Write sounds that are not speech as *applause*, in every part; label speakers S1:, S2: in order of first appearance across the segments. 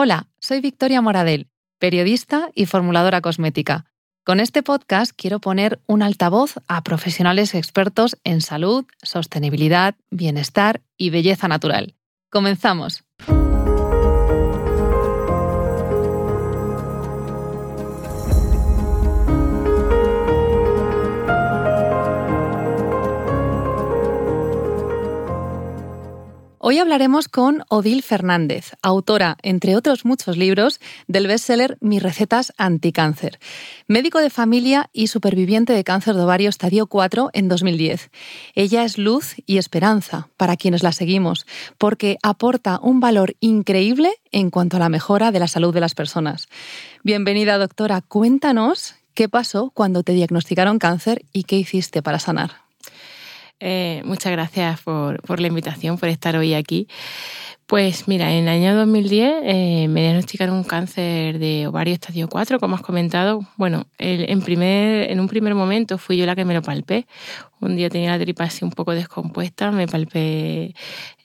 S1: Hola, soy Victoria Moradel, periodista y formuladora cosmética. Con este podcast quiero poner un altavoz a profesionales expertos en salud, sostenibilidad, bienestar y belleza natural. Comenzamos. Hoy hablaremos con Odil Fernández, autora, entre otros muchos libros, del bestseller Mis recetas anticáncer. Médico de familia y superviviente de cáncer de ovario estadio 4 en 2010. Ella es luz y esperanza para quienes la seguimos, porque aporta un valor increíble en cuanto a la mejora de la salud de las personas. Bienvenida, doctora. Cuéntanos qué pasó cuando te diagnosticaron cáncer y qué hiciste para sanar.
S2: Eh, muchas gracias por, por, la invitación, por estar hoy aquí. Pues mira, en el año 2010 eh, me diagnosticaron un cáncer de ovario estadio 4, como has comentado. Bueno, en, primer, en un primer momento fui yo la que me lo palpé. Un día tenía la tripa así un poco descompuesta, me palpé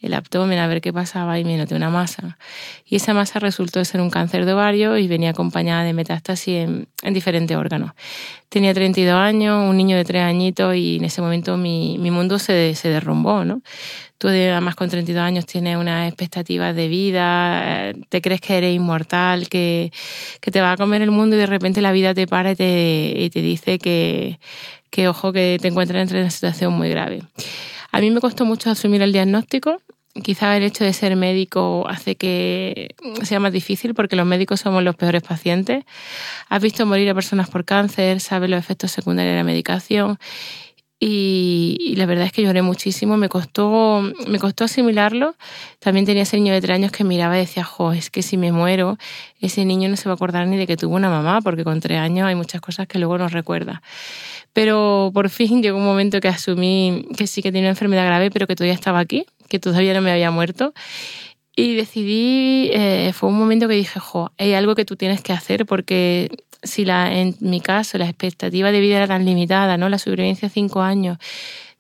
S2: el abdomen a ver qué pasaba y me noté una masa. Y esa masa resultó ser un cáncer de ovario y venía acompañada de metástasis en, en diferentes órganos. Tenía 32 años, un niño de 3 añitos y en ese momento mi, mi mundo se, se derrumbó, ¿no? Tú además con 32 años tienes una expectativa de vida, eh, te crees que eres inmortal, que, que, te va a comer el mundo y de repente la vida te para y te, y te dice que, que, ojo, que te encuentras en una situación muy grave. A mí me costó mucho asumir el diagnóstico. Quizás el hecho de ser médico hace que sea más difícil porque los médicos somos los peores pacientes. Has visto morir a personas por cáncer, sabes los efectos secundarios de la medicación y, la verdad es que lloré muchísimo, me costó, me costó asimilarlo. También tenía ese niño de tres años que miraba y decía, jo, es que si me muero, ese niño no se va a acordar ni de que tuvo una mamá, porque con tres años hay muchas cosas que luego no recuerda. Pero por fin llegó un momento que asumí que sí que tenía una enfermedad grave, pero que todavía estaba aquí, que todavía no me había muerto. Y decidí, eh, fue un momento que dije, jo, hay algo que tú tienes que hacer porque si la, en mi caso la expectativa de vida era tan limitada, ¿no? La supervivencia a 5 años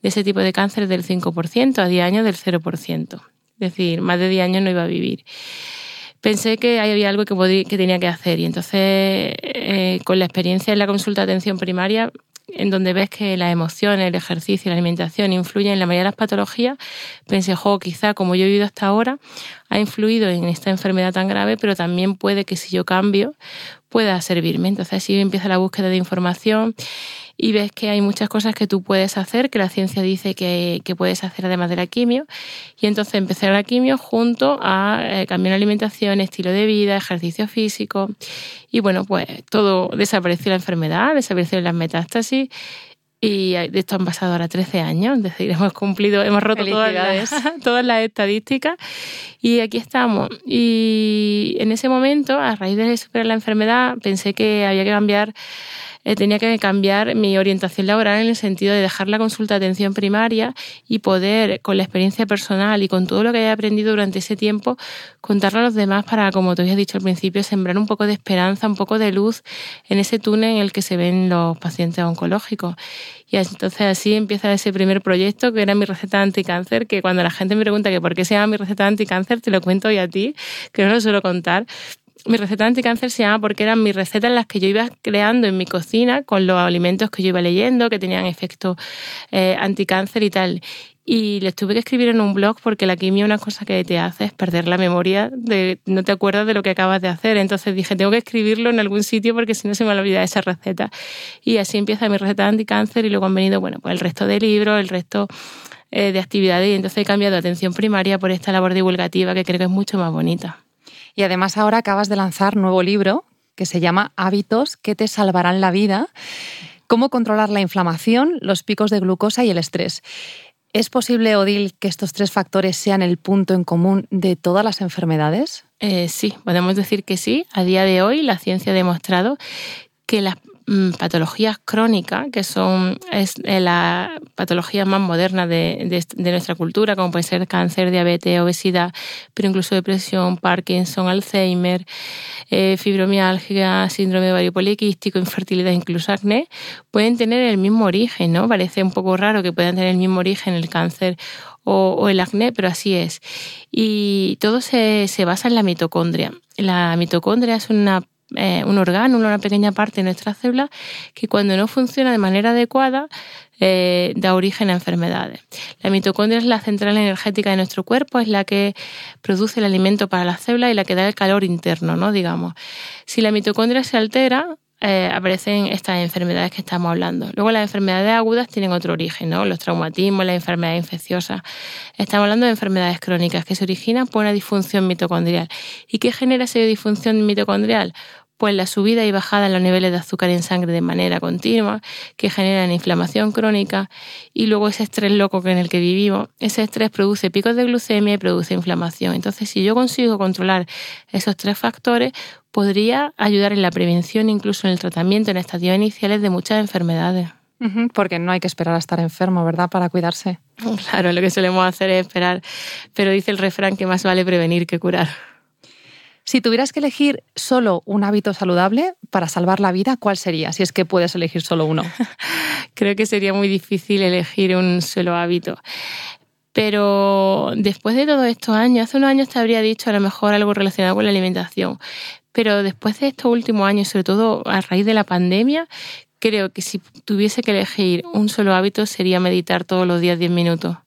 S2: de ese tipo de cáncer del 5%, a 10 años del 0%. Es decir, más de 10 años no iba a vivir. Pensé que había algo que, que tenía que hacer y entonces eh, con la experiencia en la consulta de atención primaria en donde ves que las emociones, el ejercicio la alimentación influyen en la mayoría de las patologías, pensé, jo, quizá como yo he vivido hasta ahora, ha influido en esta enfermedad tan grave, pero también puede que si yo cambio, pueda servirme. Entonces así empieza la búsqueda de información y ves que hay muchas cosas que tú puedes hacer, que la ciencia dice que, que puedes hacer además de la quimio. Y entonces empecé la quimio junto a eh, cambiar la alimentación, estilo de vida, ejercicio físico. Y bueno, pues todo desapareció la enfermedad, desaparecieron las metástasis. Y de esto han pasado ahora 13 años, es decir, *laughs* hemos cumplido, hemos roto todas las, *laughs* todas las estadísticas y aquí estamos. Y en ese momento, a raíz de superar la enfermedad, pensé que había que cambiar eh, tenía que cambiar mi orientación laboral en el sentido de dejar la consulta de atención primaria y poder, con la experiencia personal y con todo lo que haya aprendido durante ese tiempo, contarlo a los demás para, como te había dicho al principio, sembrar un poco de esperanza, un poco de luz en ese túnel en el que se ven los pacientes oncológicos. Y entonces así empieza ese primer proyecto que era mi receta anticáncer, que cuando la gente me pregunta que por qué se llama mi receta anticáncer, te lo cuento hoy a ti, que no lo suelo contar, mi receta anticáncer se llama porque eran mis recetas las que yo iba creando en mi cocina con los alimentos que yo iba leyendo, que tenían efecto eh, anticáncer y tal. Y les tuve que escribir en un blog porque la quimio una cosa que te hace es perder la memoria, de no te acuerdas de lo que acabas de hacer. Entonces dije, tengo que escribirlo en algún sitio porque si no se me olvida esa receta. Y así empieza mi receta anticáncer y luego han venido, bueno, pues el resto de libros, el resto eh, de actividades y entonces he cambiado atención primaria por esta labor divulgativa que creo que es mucho más bonita.
S1: Y además ahora acabas de lanzar nuevo libro que se llama Hábitos que te salvarán la vida. Cómo controlar la inflamación, los picos de glucosa y el estrés. ¿Es posible, Odil, que estos tres factores sean el punto en común de todas las enfermedades?
S2: Eh, sí, podemos decir que sí. A día de hoy la ciencia ha demostrado que las Mm, patologías crónicas, que son es, eh, la patología más moderna de, de, nuestra cultura, como puede ser cáncer, diabetes, obesidad, pero incluso depresión, Parkinson, Alzheimer, eh, fibromialgia, síndrome de ovario poliquístico, infertilidad, incluso acné, pueden tener el mismo origen, ¿no? Parece un poco raro que puedan tener el mismo origen el cáncer o, el acné, pero así es. Y todo se, se basa en la mitocondria. La mitocondria es una eh, un órgano, una pequeña parte de nuestra célula que cuando no funciona de manera adecuada eh, da origen a enfermedades. La mitocondria es la central energética de nuestro cuerpo, es la que produce el alimento para la célula y la que da el calor interno, ¿no? Digamos. Si la mitocondria se altera, eh, aparecen estas enfermedades que estamos hablando. Luego las enfermedades agudas tienen otro origen, ¿no? Los traumatismos, las enfermedades infecciosas. Estamos hablando de enfermedades crónicas que se originan por una disfunción mitocondrial. ¿Y qué genera esa disfunción mitocondrial? Pues la subida y bajada en los niveles de azúcar en sangre de manera continua, que generan inflamación crónica, y luego ese estrés loco en el que vivimos, ese estrés produce picos de glucemia y produce inflamación. Entonces, si yo consigo controlar esos tres factores, podría ayudar en la prevención, incluso en el tratamiento en estadios iniciales de muchas enfermedades.
S1: Porque no hay que esperar a estar enfermo, ¿verdad? Para cuidarse.
S2: Claro, lo que solemos hacer es esperar, pero dice el refrán que más vale prevenir que curar.
S1: Si tuvieras que elegir solo un hábito saludable para salvar la vida, ¿cuál sería? Si es que puedes elegir solo uno. *laughs*
S2: Creo que sería muy difícil elegir un solo hábito. Pero después de todos estos años, hace unos años te habría dicho a lo mejor algo relacionado con la alimentación. Pero después de estos últimos años, sobre todo a raíz de la pandemia, creo que si tuviese que elegir un solo hábito sería meditar todos los días 10 minutos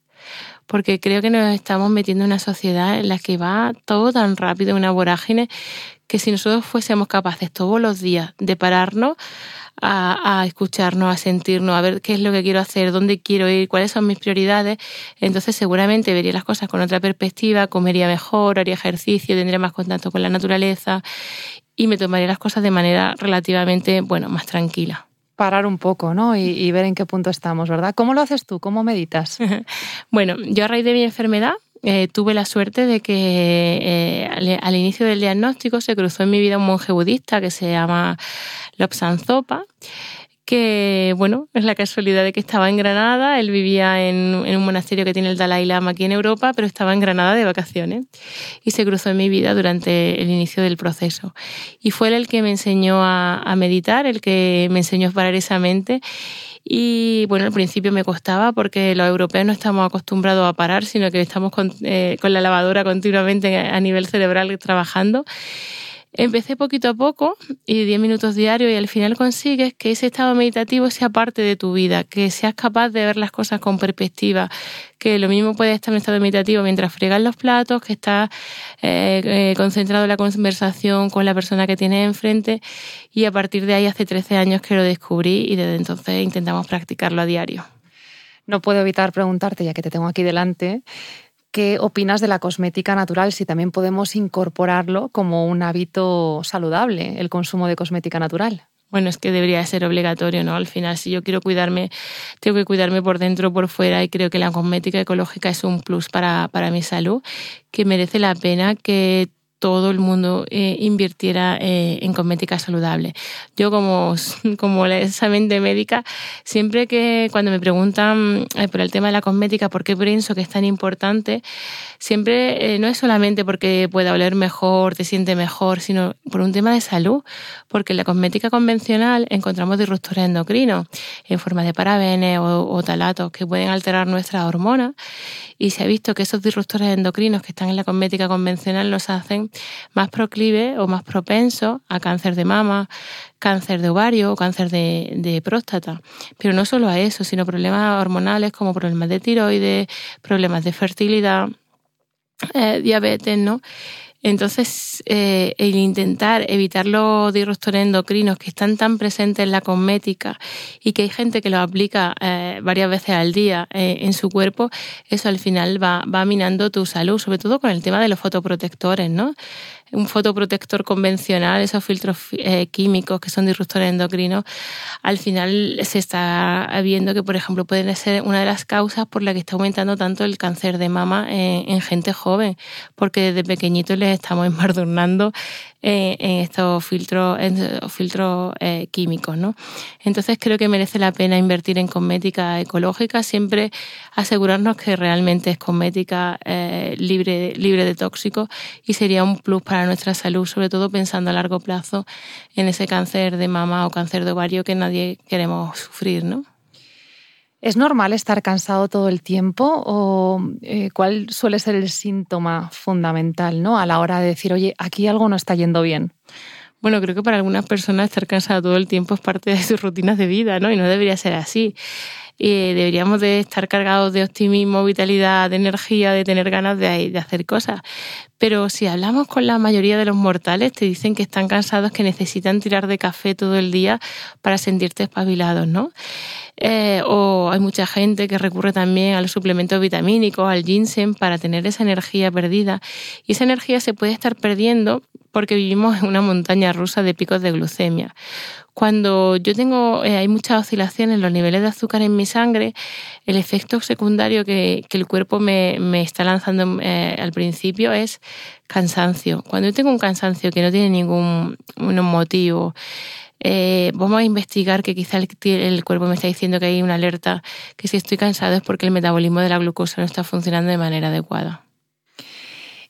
S2: porque creo que nos estamos metiendo en una sociedad en la que va todo tan rápido, una vorágine, que si nosotros fuésemos capaces todos los días de pararnos a, escucharnos, a sentirnos, a ver qué es lo que quiero hacer, dónde quiero ir, cuáles son mis prioridades, entonces seguramente vería las cosas con otra perspectiva, comería mejor, haría ejercicio, tendría más contacto con la naturaleza y me tomaría las cosas de manera relativamente, bueno, más tranquila
S1: parar un poco, ¿no? Y, ver en qué punto estamos, ¿verdad? ¿Cómo lo haces tú? ¿Cómo meditas? *laughs*
S2: bueno, yo a raíz de mi enfermedad eh, tuve la suerte de que eh, al, inicio del diagnóstico se cruzó en mi vida un monje budista que se llama Lobsang Zopa que, bueno, es la casualidad de que estaba en Granada, él vivía en, un monasterio que tiene el Dalai Lama aquí en Europa, pero estaba en Granada de vacaciones y se cruzó en mi vida durante el inicio del proceso. Y fue él el que me enseñó a, meditar, el que me enseñó a parar esa mente y bueno, al principio me costaba porque los europeos no estamos acostumbrados a parar, sino que estamos con, eh, con la lavadora continuamente a nivel cerebral trabajando. Empecé poquito a poco y 10 minutos diarios y al final consigues que ese estado meditativo sea parte de tu vida, que seas capaz de ver las cosas con perspectiva, que lo mismo puede estar en estado meditativo mientras fregas los platos, que estás eh, eh, concentrado en la conversación con la persona que tienes enfrente y a partir de ahí hace 13 años que lo descubrí y desde entonces intentamos practicarlo a diario.
S1: No puedo evitar preguntarte, ya que te tengo aquí delante, ¿Qué opinas de la cosmética natural? Si también podemos incorporarlo como un hábito saludable, el consumo de cosmética natural.
S2: Bueno, es que debería ser obligatorio, ¿no? Al final, si yo quiero cuidarme, tengo que cuidarme por dentro por fuera y creo que la cosmética ecológica es un plus para, para mi salud, que merece la pena que todo el mundo eh, invirtiera eh, en cosmética saludable. Yo como, *laughs* como esa mente médica, siempre que cuando me preguntan eh, por el tema de la cosmética, por qué pienso que es tan importante, siempre no es solamente porque pueda oler mejor, te siente mejor, sino por un tema de salud, porque en la cosmética convencional encontramos disruptores endocrinos en forma de parabenes o, o talatos que pueden alterar nuestras hormonas y se ha visto que esos disruptores endocrinos que están en la cosmética convencional los hacen más proclive o más propenso a cáncer de mama, cáncer de ovario o cáncer de, próstata. Pero no solo a eso, sino problemas hormonales como problemas de tiroides, problemas de fertilidad, eh, diabetes, ¿no? Entonces, eh, el intentar evitar los disruptores endocrinos que están tan presentes en la cosmética y que hay gente que los aplica eh, varias veces al día eh, en su cuerpo, eso al final va, va minando tu salud, sobre todo con el tema de los fotoprotectores, ¿no? Un fotoprotector convencional, esos filtros eh, químicos que son disruptores endocrinos, al final se está viendo que, por ejemplo, pueden ser una de las causas por la que está aumentando tanto el cáncer de mama en, gente joven, porque desde pequeñitos les estamos *laughs* embardurnando eh, en estos filtros, en filtros eh, químicos. ¿no? Entonces creo que merece la pena invertir en cosmética ecológica, siempre asegurarnos que realmente es cosmética libre, libre de tóxicos y sería un plus para nuestra salud, sobre todo pensando a largo plazo en ese cáncer de mama o cáncer de ovario que nadie queremos sufrir, ¿no?
S1: ¿Es normal estar cansado todo el tiempo o eh, cuál suele ser el síntoma fundamental ¿no? a la hora de decir, oye, aquí algo no está yendo bien?
S2: Bueno, creo que para algunas personas estar cansado todo el tiempo es parte de sus rutinas de vida, ¿no? Y no debería ser así. Eh, deberíamos de estar cargados de optimismo, vitalidad, de energía, de tener ganas de, hacer cosas. Pero si hablamos con la mayoría de los mortales, te dicen que están cansados, que necesitan tirar de café todo el día para sentirte espabilados, ¿no? Eh, o hay mucha gente que recurre también a los suplementos vitamínicos, al ginseng, para tener esa energía perdida. Y esa energía se puede estar perdiendo porque vivimos en una montaña rusa de picos de glucemia. Cuando yo tengo, eh, hay muchas oscilaciones en los niveles de azúcar en mi sangre, el efecto secundario que, el cuerpo me, está lanzando eh, al principio es cansancio. Cuando yo tengo un cansancio que no tiene ningún motivo, eh, vamos a investigar que quizá el, el, cuerpo me está diciendo que hay una alerta, que si estoy cansado es porque el metabolismo de la glucosa no está funcionando de manera adecuada.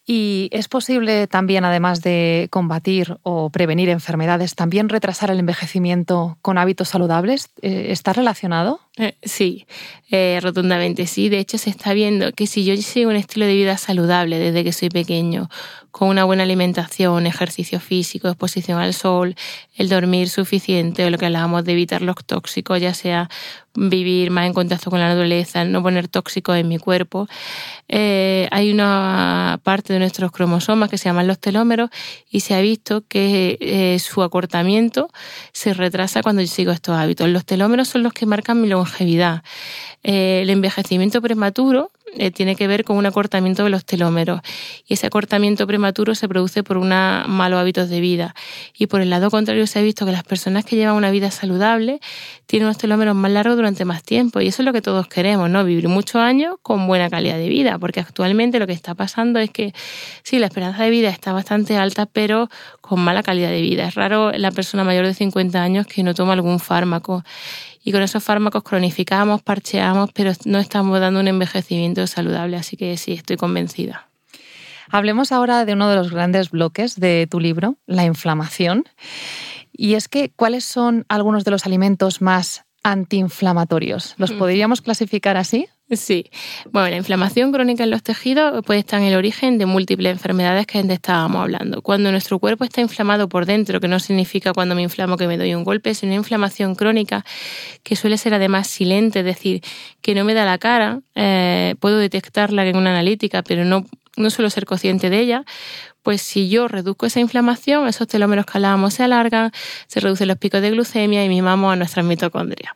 S1: Y es posible también, además de combatir o prevenir enfermedades, también retrasar el envejecimiento con hábitos saludables. Eh, ¿Está relacionado?
S2: Eh, sí, eh, rotundamente sí. De hecho, se está viendo que si yo sigo un estilo de vida saludable desde que soy pequeño, con una buena alimentación, ejercicio físico, exposición al sol, el dormir suficiente, o lo que hablábamos de evitar los tóxicos, ya sea vivir más en contacto con la naturaleza, no poner tóxicos en mi cuerpo. Eh, hay una parte de nuestros cromosomas que se llaman los telómeros y se ha visto que eh, su acortamiento se retrasa cuando yo sigo estos hábitos. Los telómeros son los que marcan mi longevidad. Eh, el envejecimiento prematuro eh, tiene que ver con un acortamiento de los telómeros y ese acortamiento prematuro se produce por unos malos hábitos de vida. Y por el lado contrario se ha visto que las personas que llevan una vida saludable tienen unos telómeros más largos durante más tiempo y eso es lo que todos queremos, ¿no? Vivir muchos años con buena calidad de vida, porque actualmente lo que está pasando es que sí, la esperanza de vida está bastante alta, pero con mala calidad de vida. Es raro la persona mayor de 50 años que no toma algún fármaco y con esos fármacos cronificamos, parcheamos, pero no estamos dando un envejecimiento saludable, así que sí, estoy convencida.
S1: Hablemos ahora de uno de los grandes bloques de tu libro, la inflamación. Y es que, ¿cuáles son algunos de los alimentos más antiinflamatorios? ¿Los mm. podríamos clasificar así?
S2: Sí. Bueno, la inflamación crónica en los tejidos puede estar en el origen de múltiples enfermedades que estábamos hablando. Cuando nuestro cuerpo está inflamado por dentro, que no significa cuando me inflamo que me doy un golpe, sino una inflamación crónica que suele ser además silente, es decir, que no me da la cara, eh, puedo detectarla en una analítica, pero no, no suelo ser consciente de ella, pues si yo reduzco esa inflamación, esos telómeros que hablábamos se alargan, se reducen los picos de glucemia y mimamos a nuestras mitocondrias.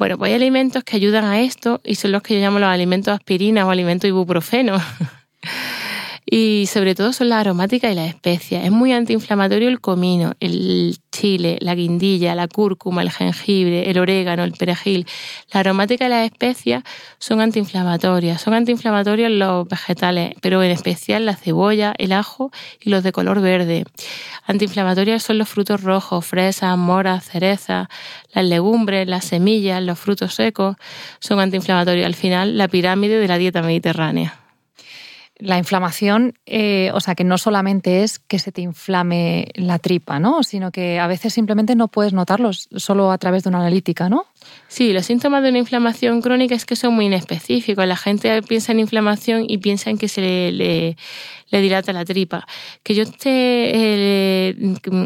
S2: Bueno, pues hay alimentos que ayudan a esto y son los que yo llamo los alimentos aspirina o alimentos ibuprofeno. *laughs* y sobre todo son las aromáticas y las especias. Es muy antiinflamatorio el comino, el chile, la guindilla, la cúrcuma, el jengibre, el orégano, el perejil. La aromática y las especias son antiinflamatorias. Son antiinflamatorias los vegetales, pero en especial la cebolla, el ajo y los de color verde. Antiinflamatorias son los frutos rojos, fresas, moras, cerezas, las legumbres, las semillas, los frutos secos. Son antiinflamatorios. Al final, la pirámide de la dieta mediterránea
S1: la inflamación, eh, o sea, que no solamente es que se te inflame la tripa, ¿no? Sino que a veces simplemente no puedes notarlo solo a través de una analítica, ¿no?
S2: Sí, los síntomas de una inflamación crónica es que son muy inespecíficos. La gente piensa en inflamación y piensa en que se le, le, dilata la tripa. Que yo esté eh,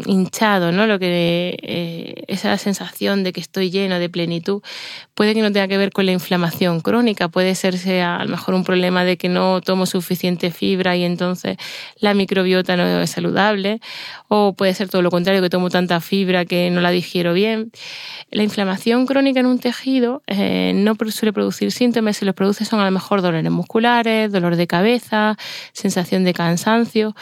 S2: hinchado, ¿no? Lo que eh, esa sensación de que estoy lleno de plenitud puede que no tenga que ver con la inflamación crónica. Puede ser sea, a lo mejor un problema de que no tomo suficiente fibra y entonces la microbiota no es saludable. O puede ser todo lo contrario, que tomo tanta fibra que no la digiero bien. La inflamación crónica en un tejido eh, no suele producir síntomas, si los produce son a lo mejor dolores musculares, dolor de cabeza, sensación de cansancio.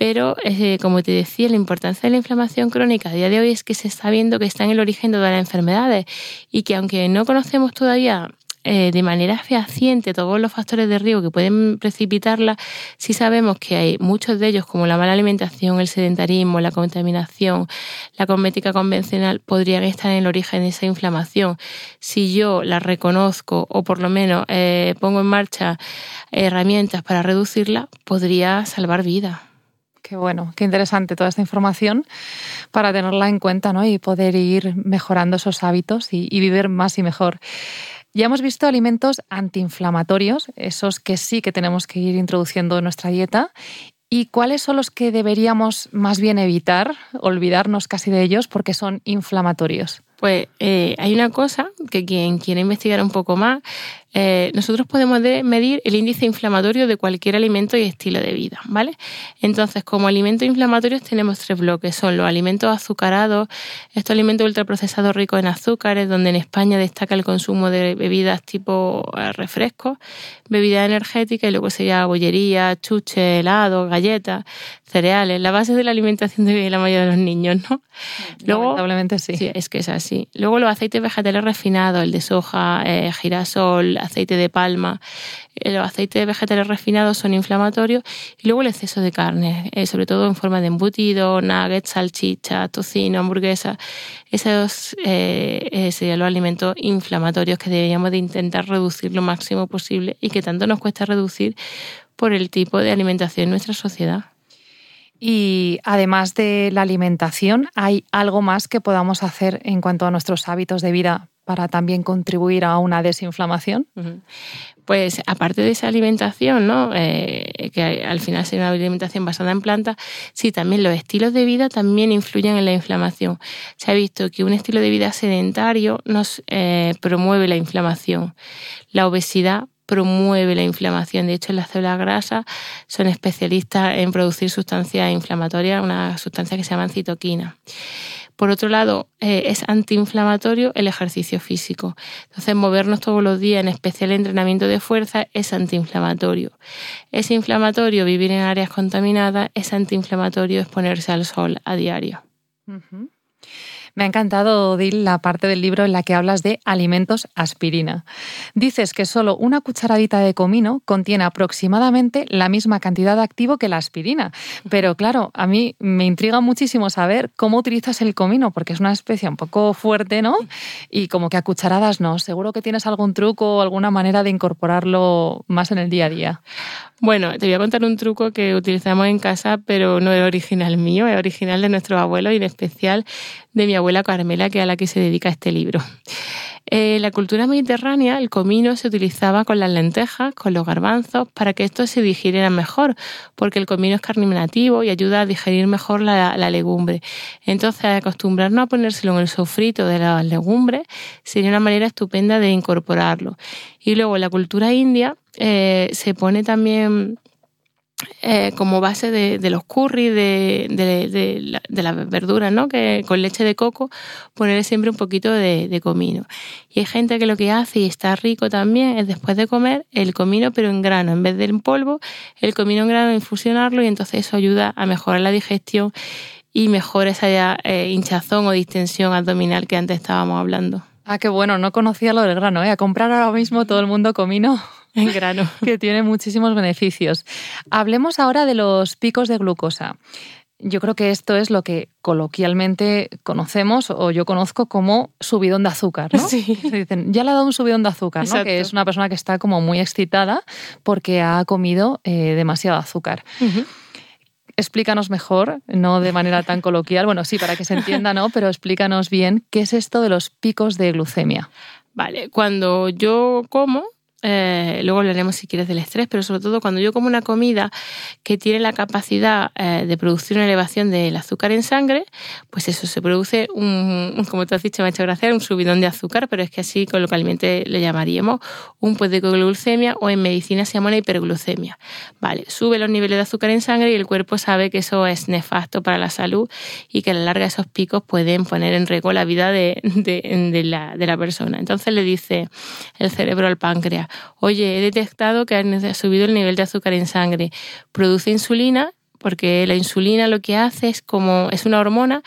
S2: Pero, eh, como te decía, la importancia de la inflamación crónica a día de hoy es que se está viendo que está en el origen de todas las enfermedades y que aunque no conocemos todavía eh, de manera fehaciente todos los factores de riesgo que pueden precipitarla, sí sabemos que hay muchos de ellos, como la mala alimentación, el sedentarismo, la contaminación, la cosmética convencional, podrían estar en el origen de esa inflamación. Si yo la reconozco o por lo menos eh, pongo en marcha herramientas para reducirla, podría salvar vida.
S1: Qué bueno, qué interesante toda esta información para tenerla en cuenta ¿no? y poder ir mejorando esos hábitos y vivir más y mejor. Ya hemos visto alimentos antiinflamatorios, esos que sí que tenemos que ir introduciendo en nuestra dieta. ¿Y cuáles son los que deberíamos más bien evitar, olvidarnos casi de ellos porque son inflamatorios?
S2: Pues eh, hay una cosa que quien quiera investigar un poco más, eh, nosotros podemos medir el índice inflamatorio de cualquier alimento y estilo de vida, ¿vale? Entonces, como alimentos inflamatorios tenemos tres bloques, son los alimentos azucarados, estos alimentos ultraprocesados ricos en azúcares, donde en España destaca el consumo de bebidas tipo eh, refrescos, bebidas energéticas y luego sería bollería, chuche, helado, galletas, cereales, la base de la alimentación de la mayoría de los niños, ¿no?
S1: Luego, Lamentablemente sí.
S2: sí. Es que es así. Luego los aceites vegetales refinados, el de soja, eh, girasol, aceite de palma. Eh, los aceites vegetales refinados son inflamatorios. Y luego el exceso de carne, eh, sobre todo en forma de embutido, nuggets, salchicha, tocino, hamburguesa. Esos serían los alimentos inflamatorios que deberíamos de intentar reducir lo máximo posible y que tanto nos cuesta reducir por el tipo de alimentación en nuestra sociedad.
S1: Y además de la alimentación, ¿hay algo más que podamos hacer en cuanto a nuestros hábitos de vida para también contribuir a una desinflamación?
S2: Pues aparte de esa alimentación, ¿no? Eh, que al final sería una alimentación basada en plantas, sí, también los estilos de vida también influyen en la inflamación. Se ha visto que un estilo de vida sedentario nos eh, promueve la inflamación. La obesidad promueve la inflamación. De hecho, las células grasas son especialistas en producir sustancias inflamatorias, una sustancia que se llama citoquina. Por otro lado, eh, es antiinflamatorio el ejercicio físico. Entonces, movernos todos los días, en especial entrenamiento de fuerza, es antiinflamatorio. Es inflamatorio vivir en áreas contaminadas, es antiinflamatorio exponerse al sol a diario.
S1: Me ha encantado, Dil, la parte del libro en la que hablas de alimentos aspirina. Dices que solo una cucharadita de comino contiene aproximadamente la misma cantidad de activo que la aspirina. Pero claro, a mí me intriga muchísimo saber cómo utilizas el comino, porque es una especie un poco fuerte, ¿no? Y como que a cucharadas no. Seguro que tienes algún truco o alguna manera de incorporarlo más en el día a día.
S2: Bueno, te voy a contar un truco que utilizamos en casa, pero no es original mío, es original de nuestro abuelo y en especial de mi abuela Carmela, que es a la que se dedica este libro. En eh, la cultura mediterránea, el comino se utilizaba con las lentejas, con los garbanzos, para que estos se digirieran mejor, porque el comino es carminativo y ayuda a digerir mejor la, legumbre. Entonces, acostumbrarnos a ponérselo en el sofrito de las legumbres sería una manera estupenda de incorporarlo. Y luego, la cultura india, eh, se pone también eh, como base de, los curry, de, de, de las verduras, ¿no? Que con leche de coco poner siempre un poquito de, comino. Y hay gente que lo que hace y está rico también es después de comer el comino pero en grano, en vez del polvo, el comino en grano infusionarlo y entonces eso ayuda a mejorar la digestión y mejora esa eh, hinchazón o distensión abdominal que antes estábamos hablando.
S1: Ah, qué bueno, no conocía lo del grano, ¿eh? A comprar ahora mismo todo el mundo comino
S2: en grano. *laughs*
S1: que tiene muchísimos beneficios. Hablemos ahora de los picos de glucosa. Yo creo que esto es lo que coloquialmente conocemos o yo conozco como subidón de azúcar, ¿no? *laughs*
S2: Sí.
S1: dicen, ya le ha dado un subidón de azúcar, ¿no? Que es una persona que está como muy excitada porque ha comido eh, demasiado azúcar. Explícanos mejor, no de manera tan coloquial, bueno, sí, para que se entienda, ¿no? Pero explícanos bien qué es esto de los picos de glucemia.
S2: Vale, cuando yo como, eh, luego hablaremos si quieres del estrés, pero sobre todo cuando yo como una comida que tiene la capacidad eh, de producir una elevación del azúcar en sangre, pues eso se produce un, como tú has dicho, me ha hecho gracia, un subidón de azúcar, pero es que así coloquialmente le llamaríamos un de glucemia o en medicina se llama una hiperglucemia. Vale, sube los niveles de azúcar en sangre y el cuerpo sabe que eso es nefasto para la salud y que a la larga esos picos pueden poner en riesgo la vida de, de, la, de la persona. Entonces le dice el cerebro al páncreas, oye, he detectado que ha subido el nivel de azúcar en sangre. Produce insulina, porque la insulina lo que hace es como, es una hormona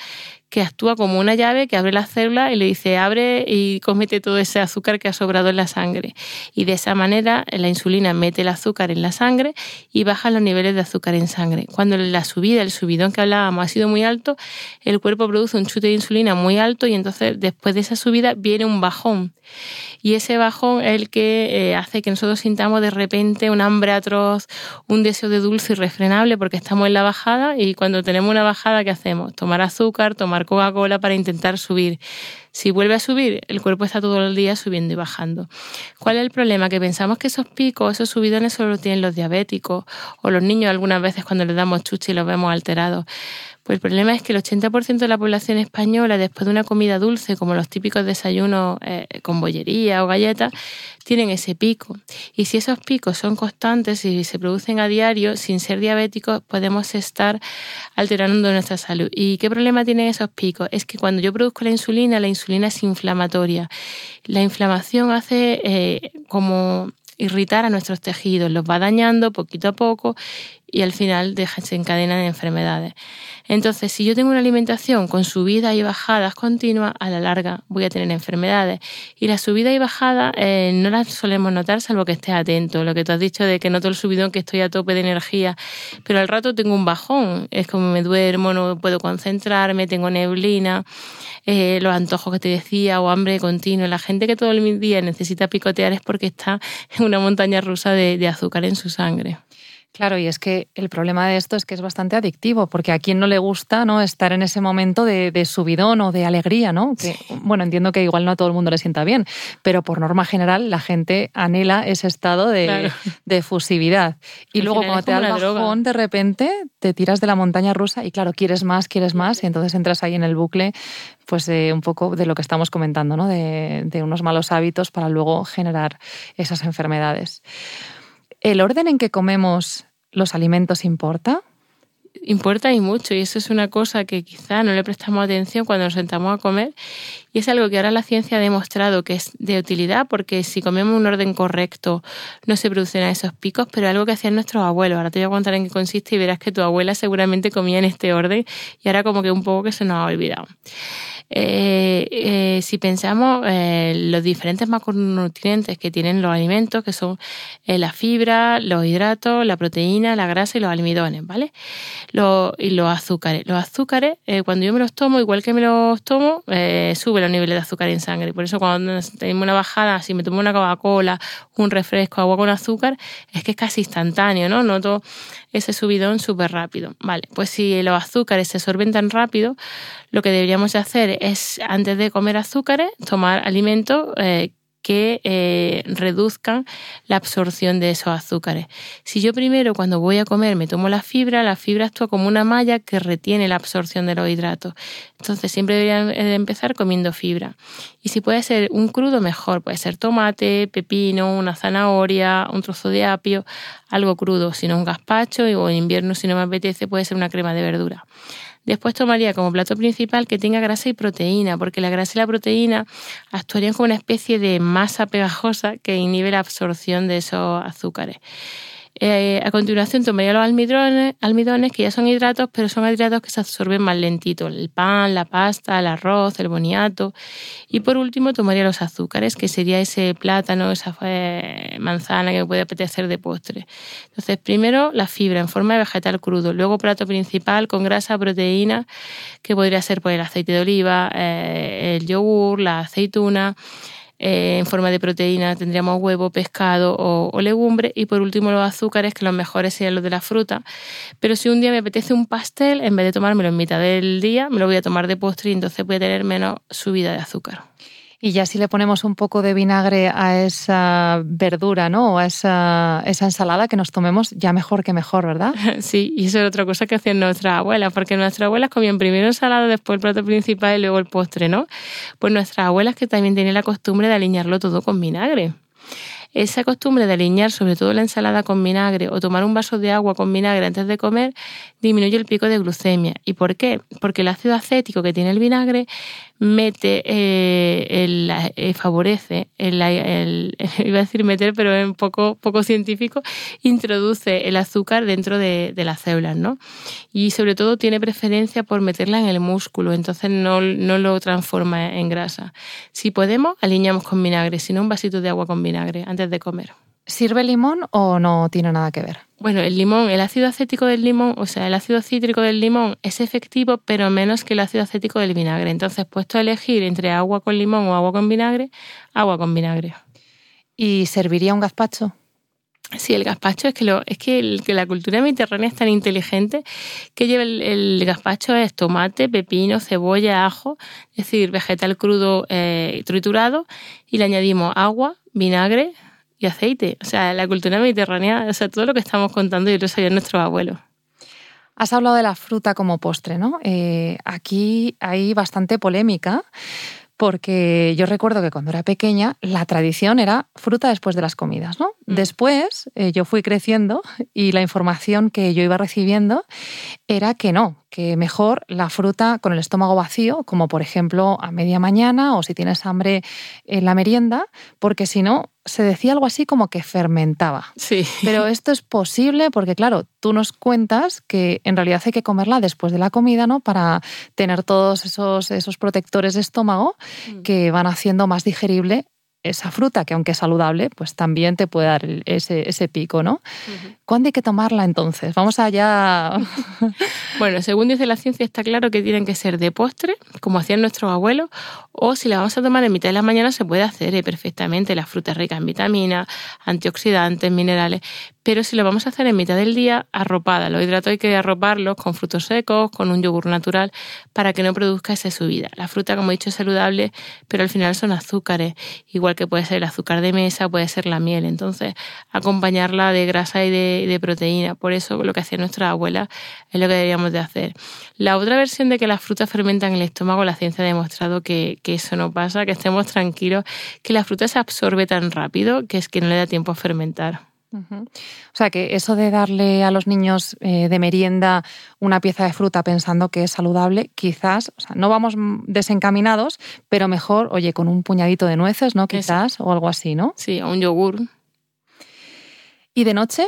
S2: que actúa como una llave que abre la célula y le dice abre y comete todo ese azúcar que ha sobrado en la sangre. Y de esa manera la insulina mete el azúcar en la sangre y baja los niveles de azúcar en sangre. Cuando la subida, el subidón que hablábamos ha sido muy alto, el cuerpo produce un chute de insulina muy alto y entonces después de esa subida viene un bajón. Y ese bajón es el que eh, hace que nosotros sintamos de repente un hambre atroz, un deseo de dulce irrefrenable porque estamos en la bajada y cuando tenemos una bajada, ¿qué hacemos? Tomar azúcar, tomar Coca-Cola para intentar subir. Si vuelve a subir, el cuerpo está todo el día subiendo y bajando. ¿Cuál es el problema? Que pensamos que esos picos, esos subidones solo tienen los diabéticos o los niños algunas veces cuando les damos chuchi y los vemos alterados. Pues el problema es que el 80% de la población española, después de una comida dulce, como los típicos desayunos eh, con bollería o galletas, tienen ese pico. Y si esos picos son constantes y se producen a diario, sin ser diabéticos, podemos estar alterando nuestra salud. ¿Y qué problema tienen esos picos? Es que cuando yo produzco la insulina, la insulina es inflamatoria. La inflamación hace eh, como irritar a nuestros tejidos, los va dañando poquito a poco y al final se encadenan enfermedades. Entonces, si yo tengo una alimentación con subidas y bajadas continuas, a la larga voy a tener enfermedades. Y las subidas y bajadas eh, no las solemos notar salvo que estés atento. Lo que tú has dicho de que noto el subidón, que estoy a tope de energía, pero al rato tengo un bajón. Es como me duermo, no puedo concentrarme, tengo neblina, eh, los antojos que te decía o hambre continuo. La gente que todo el día necesita picotear es porque está en una montaña rusa de azúcar en su sangre.
S1: Claro, y es que el problema de esto es que es bastante adictivo, porque a quien no le gusta ¿no? estar en ese momento de, subidón o de alegría, ¿no? Que, bueno, entiendo que igual no a todo el mundo le sienta bien, pero por norma general la gente anhela ese estado de, fusividad. Y luego cuando te da el bajón, de repente te tiras de la montaña rusa y claro, quieres más, quieres más, y entonces entras ahí en el bucle, pues un poco de lo que estamos comentando, ¿no? De, de unos malos hábitos para luego generar esas enfermedades. ¿El orden en que comemos los alimentos importa?
S2: Importa y mucho, y eso es una cosa que quizá no le prestamos atención cuando nos sentamos a comer, y es algo que ahora la ciencia ha demostrado que es de utilidad, porque si comemos un orden correcto no se producen esos picos, pero algo que hacían nuestros abuelos. Ahora te voy a contar en qué consiste y verás que tu abuela seguramente comía en este orden, y ahora como que un poco que se nos ha olvidado. Eh, eh, si pensamos eh, los diferentes macronutrientes que tienen los alimentos, que son la fibra, los hidratos, la proteína, la grasa y los almidones, ¿vale? y los azúcares. Los azúcares, cuando yo me los tomo, igual que me los tomo, sube los niveles de azúcar en sangre. Por eso cuando tenemos una bajada, si me tomo una Coca-Cola, un refresco, agua con azúcar, es que es casi instantáneo, ¿no? Noto ese subidón súper rápido. Vale, pues si los azúcares se absorben tan rápido, lo que deberíamos hacer es, antes de comer azúcares, tomar alimentos eh, que eh, reduzcan la absorción de esos azúcares. Si yo primero cuando voy a comer me tomo la fibra, la fibra actúa como una malla que retiene la absorción de los hidratos. Entonces siempre debería empezar comiendo fibra. Y si puede ser un crudo, mejor. Puede ser tomate, pepino, una zanahoria, un trozo de apio, algo crudo. Si no un gazpacho o en invierno si no me apetece puede ser una crema de verdura. Después tomaría como plato principal que tenga grasa y proteína, porque la grasa y la proteína actuarían como una especie de masa pegajosa que inhibe la absorción de esos azúcares. Eh, a continuación tomaría los almidones, almidones, que ya son hidratos, pero son hidratos que se absorben más lentito. El pan, la pasta, el arroz, el boniato. Y por último tomaría los azúcares, que sería ese plátano, esa eh, manzana que puede apetecer de postre. Entonces, primero la fibra en forma de vegetal crudo, luego plato principal con grasa, proteína, que podría ser pues, el aceite de oliva, eh, el yogur, la aceituna eh, en forma de proteína tendríamos huevo, pescado o, legumbre y por último los azúcares, que los mejores serían los de la fruta. Pero si un día me apetece un pastel, en vez de tomármelo en mitad del día, me lo voy a tomar de postre y entonces voy a tener menos subida de azúcar.
S1: Y ya si le ponemos un poco de vinagre a esa verdura, ¿no? O a esa, esa, ensalada que nos tomemos, ya mejor que mejor, ¿verdad? *laughs*
S2: Sí, y eso es otra cosa que hacían nuestras abuelas, porque nuestras abuelas comían primero ensalada, después el plato principal y luego el postre, ¿no? Pues nuestras abuelas que también tenían la costumbre de alinearlo todo con vinagre. Esa costumbre de alinear sobre todo la ensalada con vinagre o tomar un vaso de agua con vinagre antes de comer disminuye el pico de glucemia. ¿Y por qué? Porque el ácido acético que tiene el vinagre mete, eh, el, eh, favorece, el, *laughs* iba a decir meter, pero es un poco, poco científico, introduce el azúcar dentro de, las células, ¿no? Y sobre todo tiene preferencia por meterla en el músculo, entonces no, no lo transforma en grasa. Si podemos, alineamos con vinagre, si no un vasito de agua con vinagre antes de comer.
S1: ¿Sirve limón o no tiene nada que ver?
S2: Bueno, el limón, el ácido acético del limón, o sea, el ácido cítrico del limón es efectivo, pero menos que el ácido acético del vinagre. Entonces, puesto a elegir entre agua con limón o agua con vinagre, agua con vinagre.
S1: ¿Y serviría un gazpacho?
S2: Sí, el gazpacho es que, lo, es que, la cultura mediterránea es tan inteligente que lleva el, gazpacho es tomate, pepino, cebolla, ajo, es decir, vegetal crudo eh, triturado y le añadimos agua, vinagre y aceite. O sea, la cultura mediterránea, o sea, todo lo que estamos contando yo lo sabían nuestros abuelos.
S1: Has hablado de la fruta como postre, ¿no? Eh, aquí hay bastante polémica porque yo recuerdo que cuando era pequeña la tradición era fruta después de las comidas, ¿no? Mm. Después eh, yo fui creciendo y la información que yo iba recibiendo era que no, que mejor la fruta con el estómago vacío, como por ejemplo a media mañana o si tienes hambre en la merienda, porque si no, se decía algo así como que fermentaba.
S2: Sí.
S1: Pero *laughs* esto es posible porque, claro, tú nos cuentas que en realidad hay que comerla después de la comida, ¿no? Para tener todos esos, esos protectores de estómago mm. que van haciendo más digerible esa fruta, que aunque es saludable, pues también te puede dar ese, ese pico, ¿no? ¿Cuándo hay que tomarla entonces? Vamos allá. *laughs*
S2: bueno, según dice la ciencia, está claro que tienen que ser de postre, como hacían nuestros abuelos, o si la vamos a tomar en mitad de la mañana, se puede hacer eh, perfectamente. La fruta es rica en vitaminas, antioxidantes, minerales, pero si lo vamos a hacer en mitad del día, arropada. Los hidratos hay que arroparlos con frutos secos, con un yogur natural, para que no produzca esa subida. La fruta, como he dicho, es saludable, pero al final son azúcares, igual que puede ser el azúcar de mesa, puede ser la miel. Entonces, acompañarla de grasa y de, proteína. Por eso, lo que hacía nuestra abuela es lo que deberíamos de hacer. La otra versión de que las frutas fermentan en el estómago, la ciencia ha demostrado que, que eso no pasa, que estemos tranquilos, que la fruta se absorbe tan rápido que es que no le da tiempo a fermentar.
S1: O sea que eso de darle a los niños eh, de merienda una pieza de fruta pensando que es saludable, quizás, o sea, no vamos desencaminados, pero mejor, oye, con un puñadito de nueces, ¿no? Quizás, o algo así, ¿no?
S2: Sí, o un yogur.
S1: ¿Y de noche?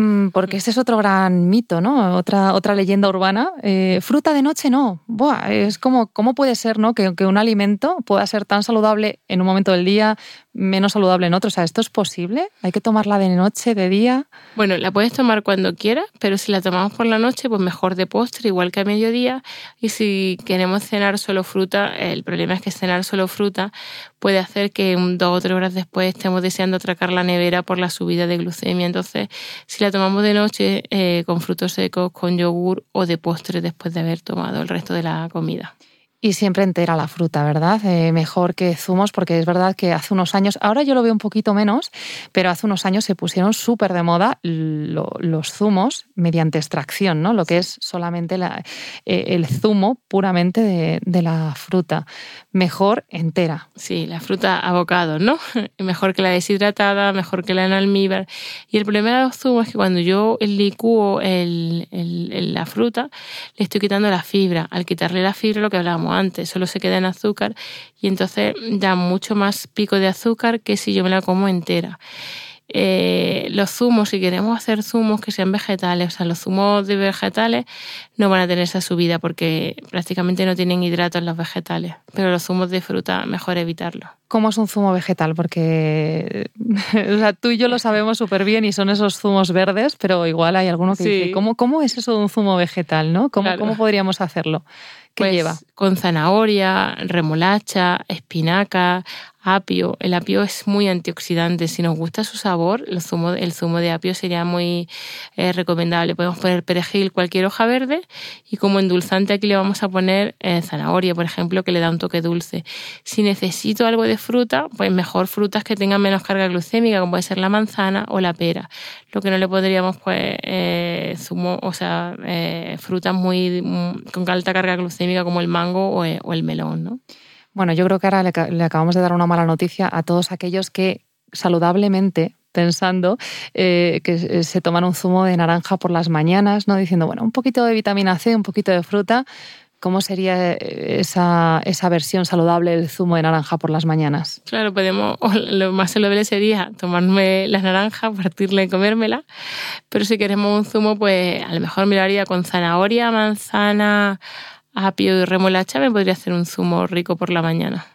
S1: Mm, porque ese es otro gran mito, ¿no? Otra, otra leyenda urbana. Eh, fruta de noche no. Buah, es como, ¿cómo puede ser, ¿no? Que, un alimento pueda ser tan saludable en un momento del día, menos saludable en otro. O sea, ¿esto es posible? ¿Hay que tomarla de noche, de día?
S2: Bueno, la puedes tomar cuando quieras, pero si la tomamos por la noche, pues mejor de postre, igual que a mediodía. Y si queremos cenar solo fruta, el problema es que cenar solo fruta puede hacer que dos o tres horas después estemos deseando atracar la nevera por la subida de glucemia. Entonces, si la tomamos de noche eh, con frutos secos, con yogur o de postre después de haber tomado el resto de la comida.
S1: Y siempre entera la fruta, ¿verdad? Eh, mejor que zumos, porque es verdad que hace unos años, ahora yo lo veo un poquito menos, pero hace unos años se pusieron súper de moda los zumos mediante extracción, ¿no? Lo que es solamente eh, el zumo puramente de, la fruta. Mejor entera.
S2: Sí, la fruta abocado, ¿no? *laughs* mejor que la deshidratada, mejor que la en almíbar. Y el problema de los zumos es que cuando yo licúo la fruta, le estoy quitando la fibra. Al quitarle la fibra, lo que hablamos antes, solo se queda en azúcar y entonces da mucho más pico de azúcar que si yo me la como entera. Eh, los zumos, si queremos hacer zumos que sean vegetales, o sea, los zumos de vegetales no van a tener esa subida porque prácticamente no tienen hidratos los vegetales, pero los zumos de fruta mejor evitarlo.
S1: ¿Cómo es un zumo vegetal? Porque *laughs* o sea, tú y yo lo sabemos súper bien y son esos zumos verdes, pero igual hay alguno que dice, ¿cómo, ¿cómo, es eso de un zumo vegetal? ¿no? ¿Cómo, ¿Cómo podríamos hacerlo? ¿Qué
S2: pues,
S1: lleva?
S2: Con zanahoria, remolacha, espinaca, apio. El apio es muy antioxidante. Si nos gusta su sabor, el zumo, de apio sería muy eh, recomendable. Podemos poner perejil, cualquier hoja verde y como endulzante aquí le vamos a poner eh, zanahoria, por ejemplo, que le da un toque dulce. Si necesito algo de fruta, pues mejor frutas que tengan menos carga glucémica, como puede ser la manzana o la pera. Lo que no le podríamos, pues, eh, zumo, o sea, frutas muy mm, con alta carga glucémica como el mango o el, melón, ¿no?
S1: Bueno, yo creo que ahora le, acabamos de dar una mala noticia a todos aquellos que saludablemente pensando eh, que se toman un zumo de naranja por las mañanas, ¿no? Diciendo, bueno, un poquito de vitamina C, un poquito de fruta. ¿Cómo sería eh, esa, esa versión saludable del zumo de naranja por las mañanas?
S2: Claro, podemos, *laughs* lo más saludable sería tomarme la naranja, partirla y comérmela, pero si queremos un zumo, pues a lo mejor me lo haría con zanahoria, manzana, apio y remolacha me podría hacer un zumo rico por la mañana.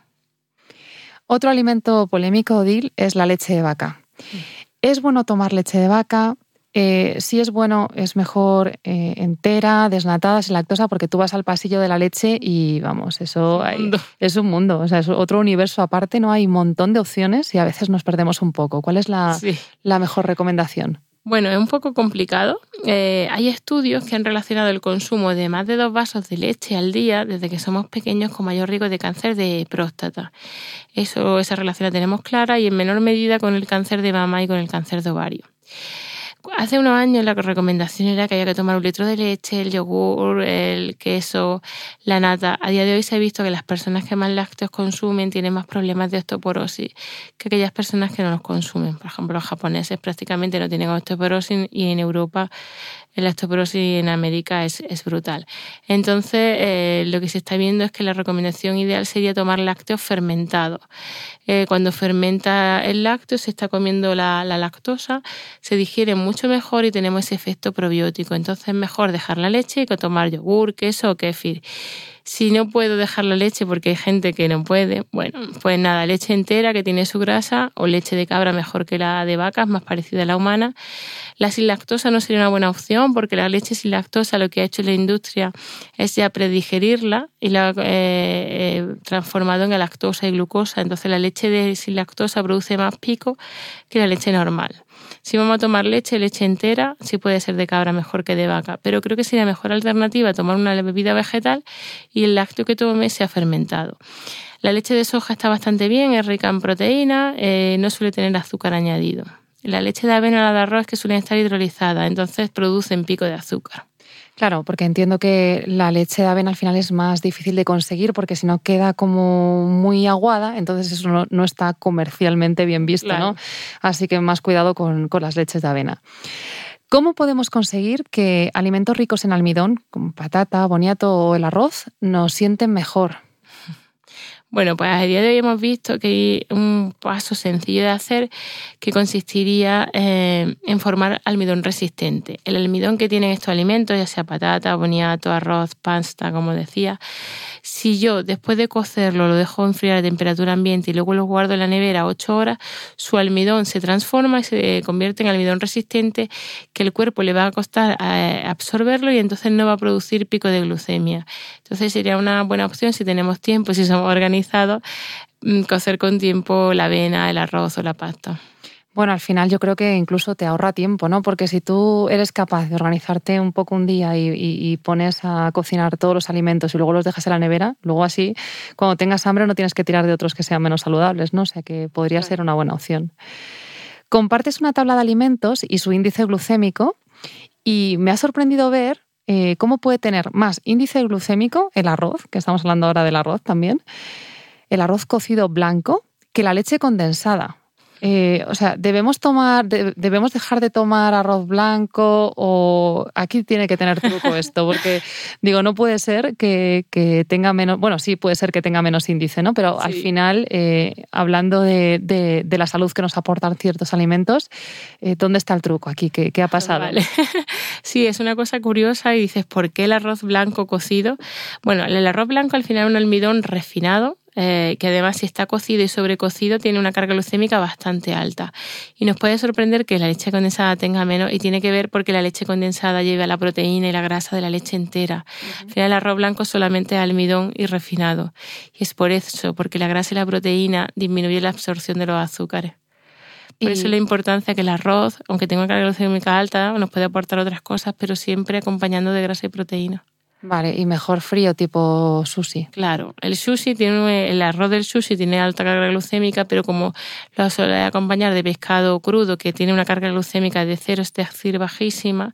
S1: Otro alimento polémico, Odil, es la leche de vaca. ¿Es bueno tomar leche de vaca? eh, si es bueno, es mejor eh, entera, desnatada, sin lactosa, porque tú vas al pasillo de la leche y vamos, eso es un mundo, o sea, es otro universo aparte, no hay un montón de opciones y a veces nos perdemos un poco. ¿Cuál es la, la mejor recomendación?
S2: Bueno, es un poco complicado. Eh, hay estudios que han relacionado el consumo de más de dos vasos de leche al día desde que somos pequeños con mayor riesgo de cáncer de próstata. Eso, esa relación la tenemos clara y en menor medida con el cáncer de mama y con el cáncer de ovario. Hace unos años la recomendación era que había que tomar un litro de leche, el yogur, el queso, la nata. A día de hoy se ha visto que las personas que más lácteos consumen tienen más problemas de osteoporosis que aquellas personas que no los consumen. Por ejemplo, los japoneses prácticamente no tienen osteoporosis y en Europa la osteoporosis en América es, brutal. Entonces, eh, lo que se está viendo es que la recomendación ideal sería tomar lácteos fermentados. Eh, cuando fermenta el lácteo, se está comiendo la, la, lactosa, se digiere mucho mejor y tenemos ese efecto probiótico. Entonces, es mejor dejar la leche que tomar yogur, queso o kéfir. Si no puedo dejar la leche porque hay gente que no puede, bueno, pues nada, leche entera que tiene su grasa o leche de cabra mejor que la de vaca, más parecida a la humana. La sin lactosa no sería una buena opción porque la leche sin lactosa lo que ha hecho la industria es ya predigerirla y la ha eh, eh, transformado en lactosa y glucosa. Entonces la leche de sin lactosa produce más pico que la leche normal. Si vamos a tomar leche, leche entera, sí puede ser de cabra mejor que de vaca, pero creo que sería mejor alternativa tomar una bebida vegetal y el lácteo que tome sea fermentado. La leche de soja está bastante bien, es rica en proteína, eh, no suele tener azúcar añadido. La leche de avena o la de arroz que suelen estar hidrolizadas, entonces producen pico de azúcar.
S1: Claro, porque entiendo que la leche de avena al final es más difícil de conseguir porque si no queda como muy aguada, entonces eso no, está comercialmente bien visto, ¿no? Así que más cuidado con, con las leches de avena. ¿Cómo podemos conseguir que alimentos ricos en almidón, como patata, boniato o el arroz, nos sienten mejor?
S2: Bueno, pues a día de hoy hemos visto que hay un paso sencillo de hacer que consistiría eh, en formar almidón resistente. El almidón que tienen estos alimentos, ya sea patata, boniato, arroz, pasta, como decía, si yo después de cocerlo lo dejo enfriar a temperatura ambiente y luego lo guardo en la nevera 8 horas, su almidón se transforma y se convierte en almidón resistente que el cuerpo le va a costar eh, absorberlo y entonces no va a producir pico de glucemia. Entonces sería una buena opción si tenemos tiempo, si somos organizados, mm, cocer con tiempo la avena, el arroz o la pasta.
S1: Bueno, al final yo creo que incluso te ahorra tiempo, ¿no? Porque si tú eres capaz de organizarte un poco un día y, pones a cocinar todos los alimentos y luego los dejas en la nevera, luego así, cuando tengas hambre no tienes que tirar de otros que sean menos saludables, ¿no? O sea que podría ser una buena opción. Compartes una tabla de alimentos y su índice glucémico y me ha sorprendido ver eh, cómo puede tener más índice glucémico el arroz, que estamos hablando ahora del arroz también, el arroz cocido blanco, que la leche condensada. Eh, o sea, debemos tomar, debemos dejar de tomar arroz blanco o aquí tiene que tener truco *laughs* esto, porque digo, no puede ser que, tenga menos, bueno, sí puede ser que tenga menos índice, ¿no? Pero al final, eh, hablando de, la salud que nos aportan ciertos alimentos, eh, ¿dónde está el truco aquí? ¿Qué, ha pasado? *laughs*
S2: Sí, es una cosa curiosa y dices, ¿por qué el arroz blanco cocido? Bueno, el arroz blanco al final es un almidón refinado eh, que además si está cocido y sobrecocido tiene una carga glucémica bastante alta. Y nos puede sorprender que la leche condensada tenga menos y tiene que ver porque la leche condensada lleva la proteína y la grasa de la leche entera. Al final el arroz blanco solamente es almidón y refinado. Y es por eso, porque la grasa y la proteína disminuyen la absorción de los azúcares. Por eso la importancia que el arroz, aunque tenga una carga glucémica alta, nos puede aportar otras cosas, pero siempre acompañando de grasa y proteína.
S1: Vale, y mejor frío tipo sushi.
S2: Claro, el sushi tiene el arroz del sushi tiene alta carga glucémica, pero como lo suele acompañar de pescado crudo que tiene una carga glucémica de cero, es decir, bajísima,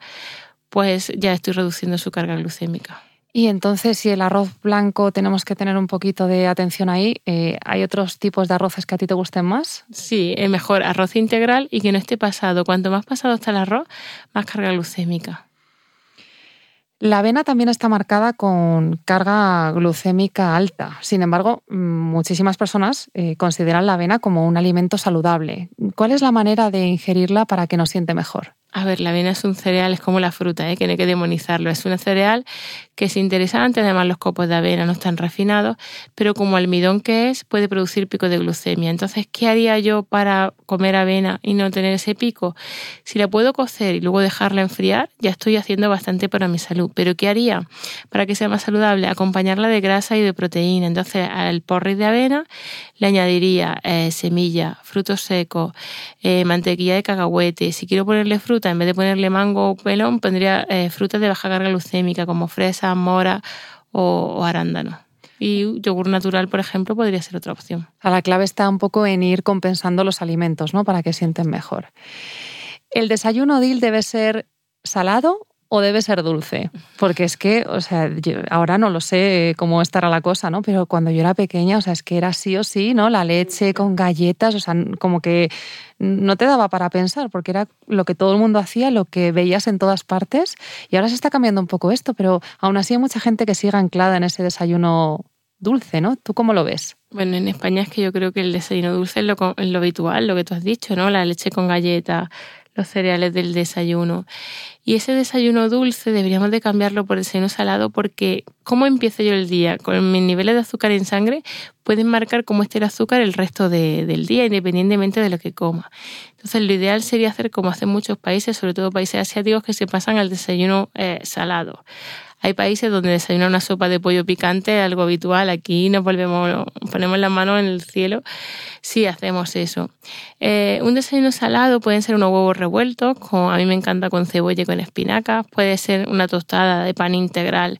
S2: pues ya estoy reduciendo su carga glucémica.
S1: Y entonces, si el arroz blanco tenemos que tener un poquito de atención ahí, eh, ¿hay otros tipos de arroces que a ti te gusten más?
S2: Sí, es mejor arroz integral y que no esté pasado. Cuanto más pasado está el arroz, más carga glucémica.
S1: La avena también está marcada con carga glucémica alta. Sin embargo, muchísimas personas eh, consideran la avena como un alimento saludable. ¿Cuál es la manera de ingerirla para que nos siente mejor?
S2: A ver, la avena es un cereal, es como la fruta, ¿eh? que no hay que demonizarlo. Es un cereal que es interesante, además los copos de avena no están refinados, pero como almidón que es, puede producir pico de glucemia. Entonces, ¿qué haría yo para comer avena y no tener ese pico? Si la puedo cocer y luego dejarla enfriar, ya estoy haciendo bastante para mi salud. Pero ¿qué haría para que sea más saludable? Acompañarla de grasa y de proteína. Entonces, al porridge de avena le añadiría eh, semilla, frutos secos, eh, mantequilla de cacahuete. Si quiero ponerle fruta, en vez de ponerle mango o pelón, pondría eh, frutas de baja carga glucémica como fresa, mora o, arándano. Y yogur natural, por ejemplo, podría ser otra opción.
S1: la clave está un poco en ir compensando los alimentos, ¿no? Para que sienten mejor. ¿El desayuno DIL debe ser salado o debe ser dulce? Porque es que, o sea, ahora no lo sé cómo estará la cosa, ¿no? Pero cuando yo era pequeña, o sea, es que era sí o sí, ¿no? La leche con galletas, o sea, como que no te daba para pensar, porque era lo que todo el mundo hacía, lo que veías en todas partes. Y ahora se está cambiando un poco esto, pero aún así hay mucha gente que sigue anclada en ese desayuno dulce, ¿no? ¿Tú cómo lo ves?
S2: Bueno, en España es que yo creo que el desayuno dulce es lo, es lo habitual, lo que tú has dicho, ¿no? La leche con galletas, cereales del desayuno. Y ese desayuno dulce deberíamos de cambiarlo por desayuno salado porque cómo empiezo yo el día con mis niveles de azúcar en sangre pueden marcar cómo esté el azúcar el resto del día, independientemente de lo que coma. Entonces lo ideal sería hacer como hacen muchos países, sobre todo países asiáticos, que se pasan al desayuno eh, salado. Hay países donde desayunar una sopa de pollo picante algo habitual. Aquí nos volvemos, ponemos la mano en el cielo si hacemos eso. Eh, un desayuno salado pueden ser unos huevos revueltos, a mí me encanta con cebolla y con espinacas. Puede ser una tostada de pan integral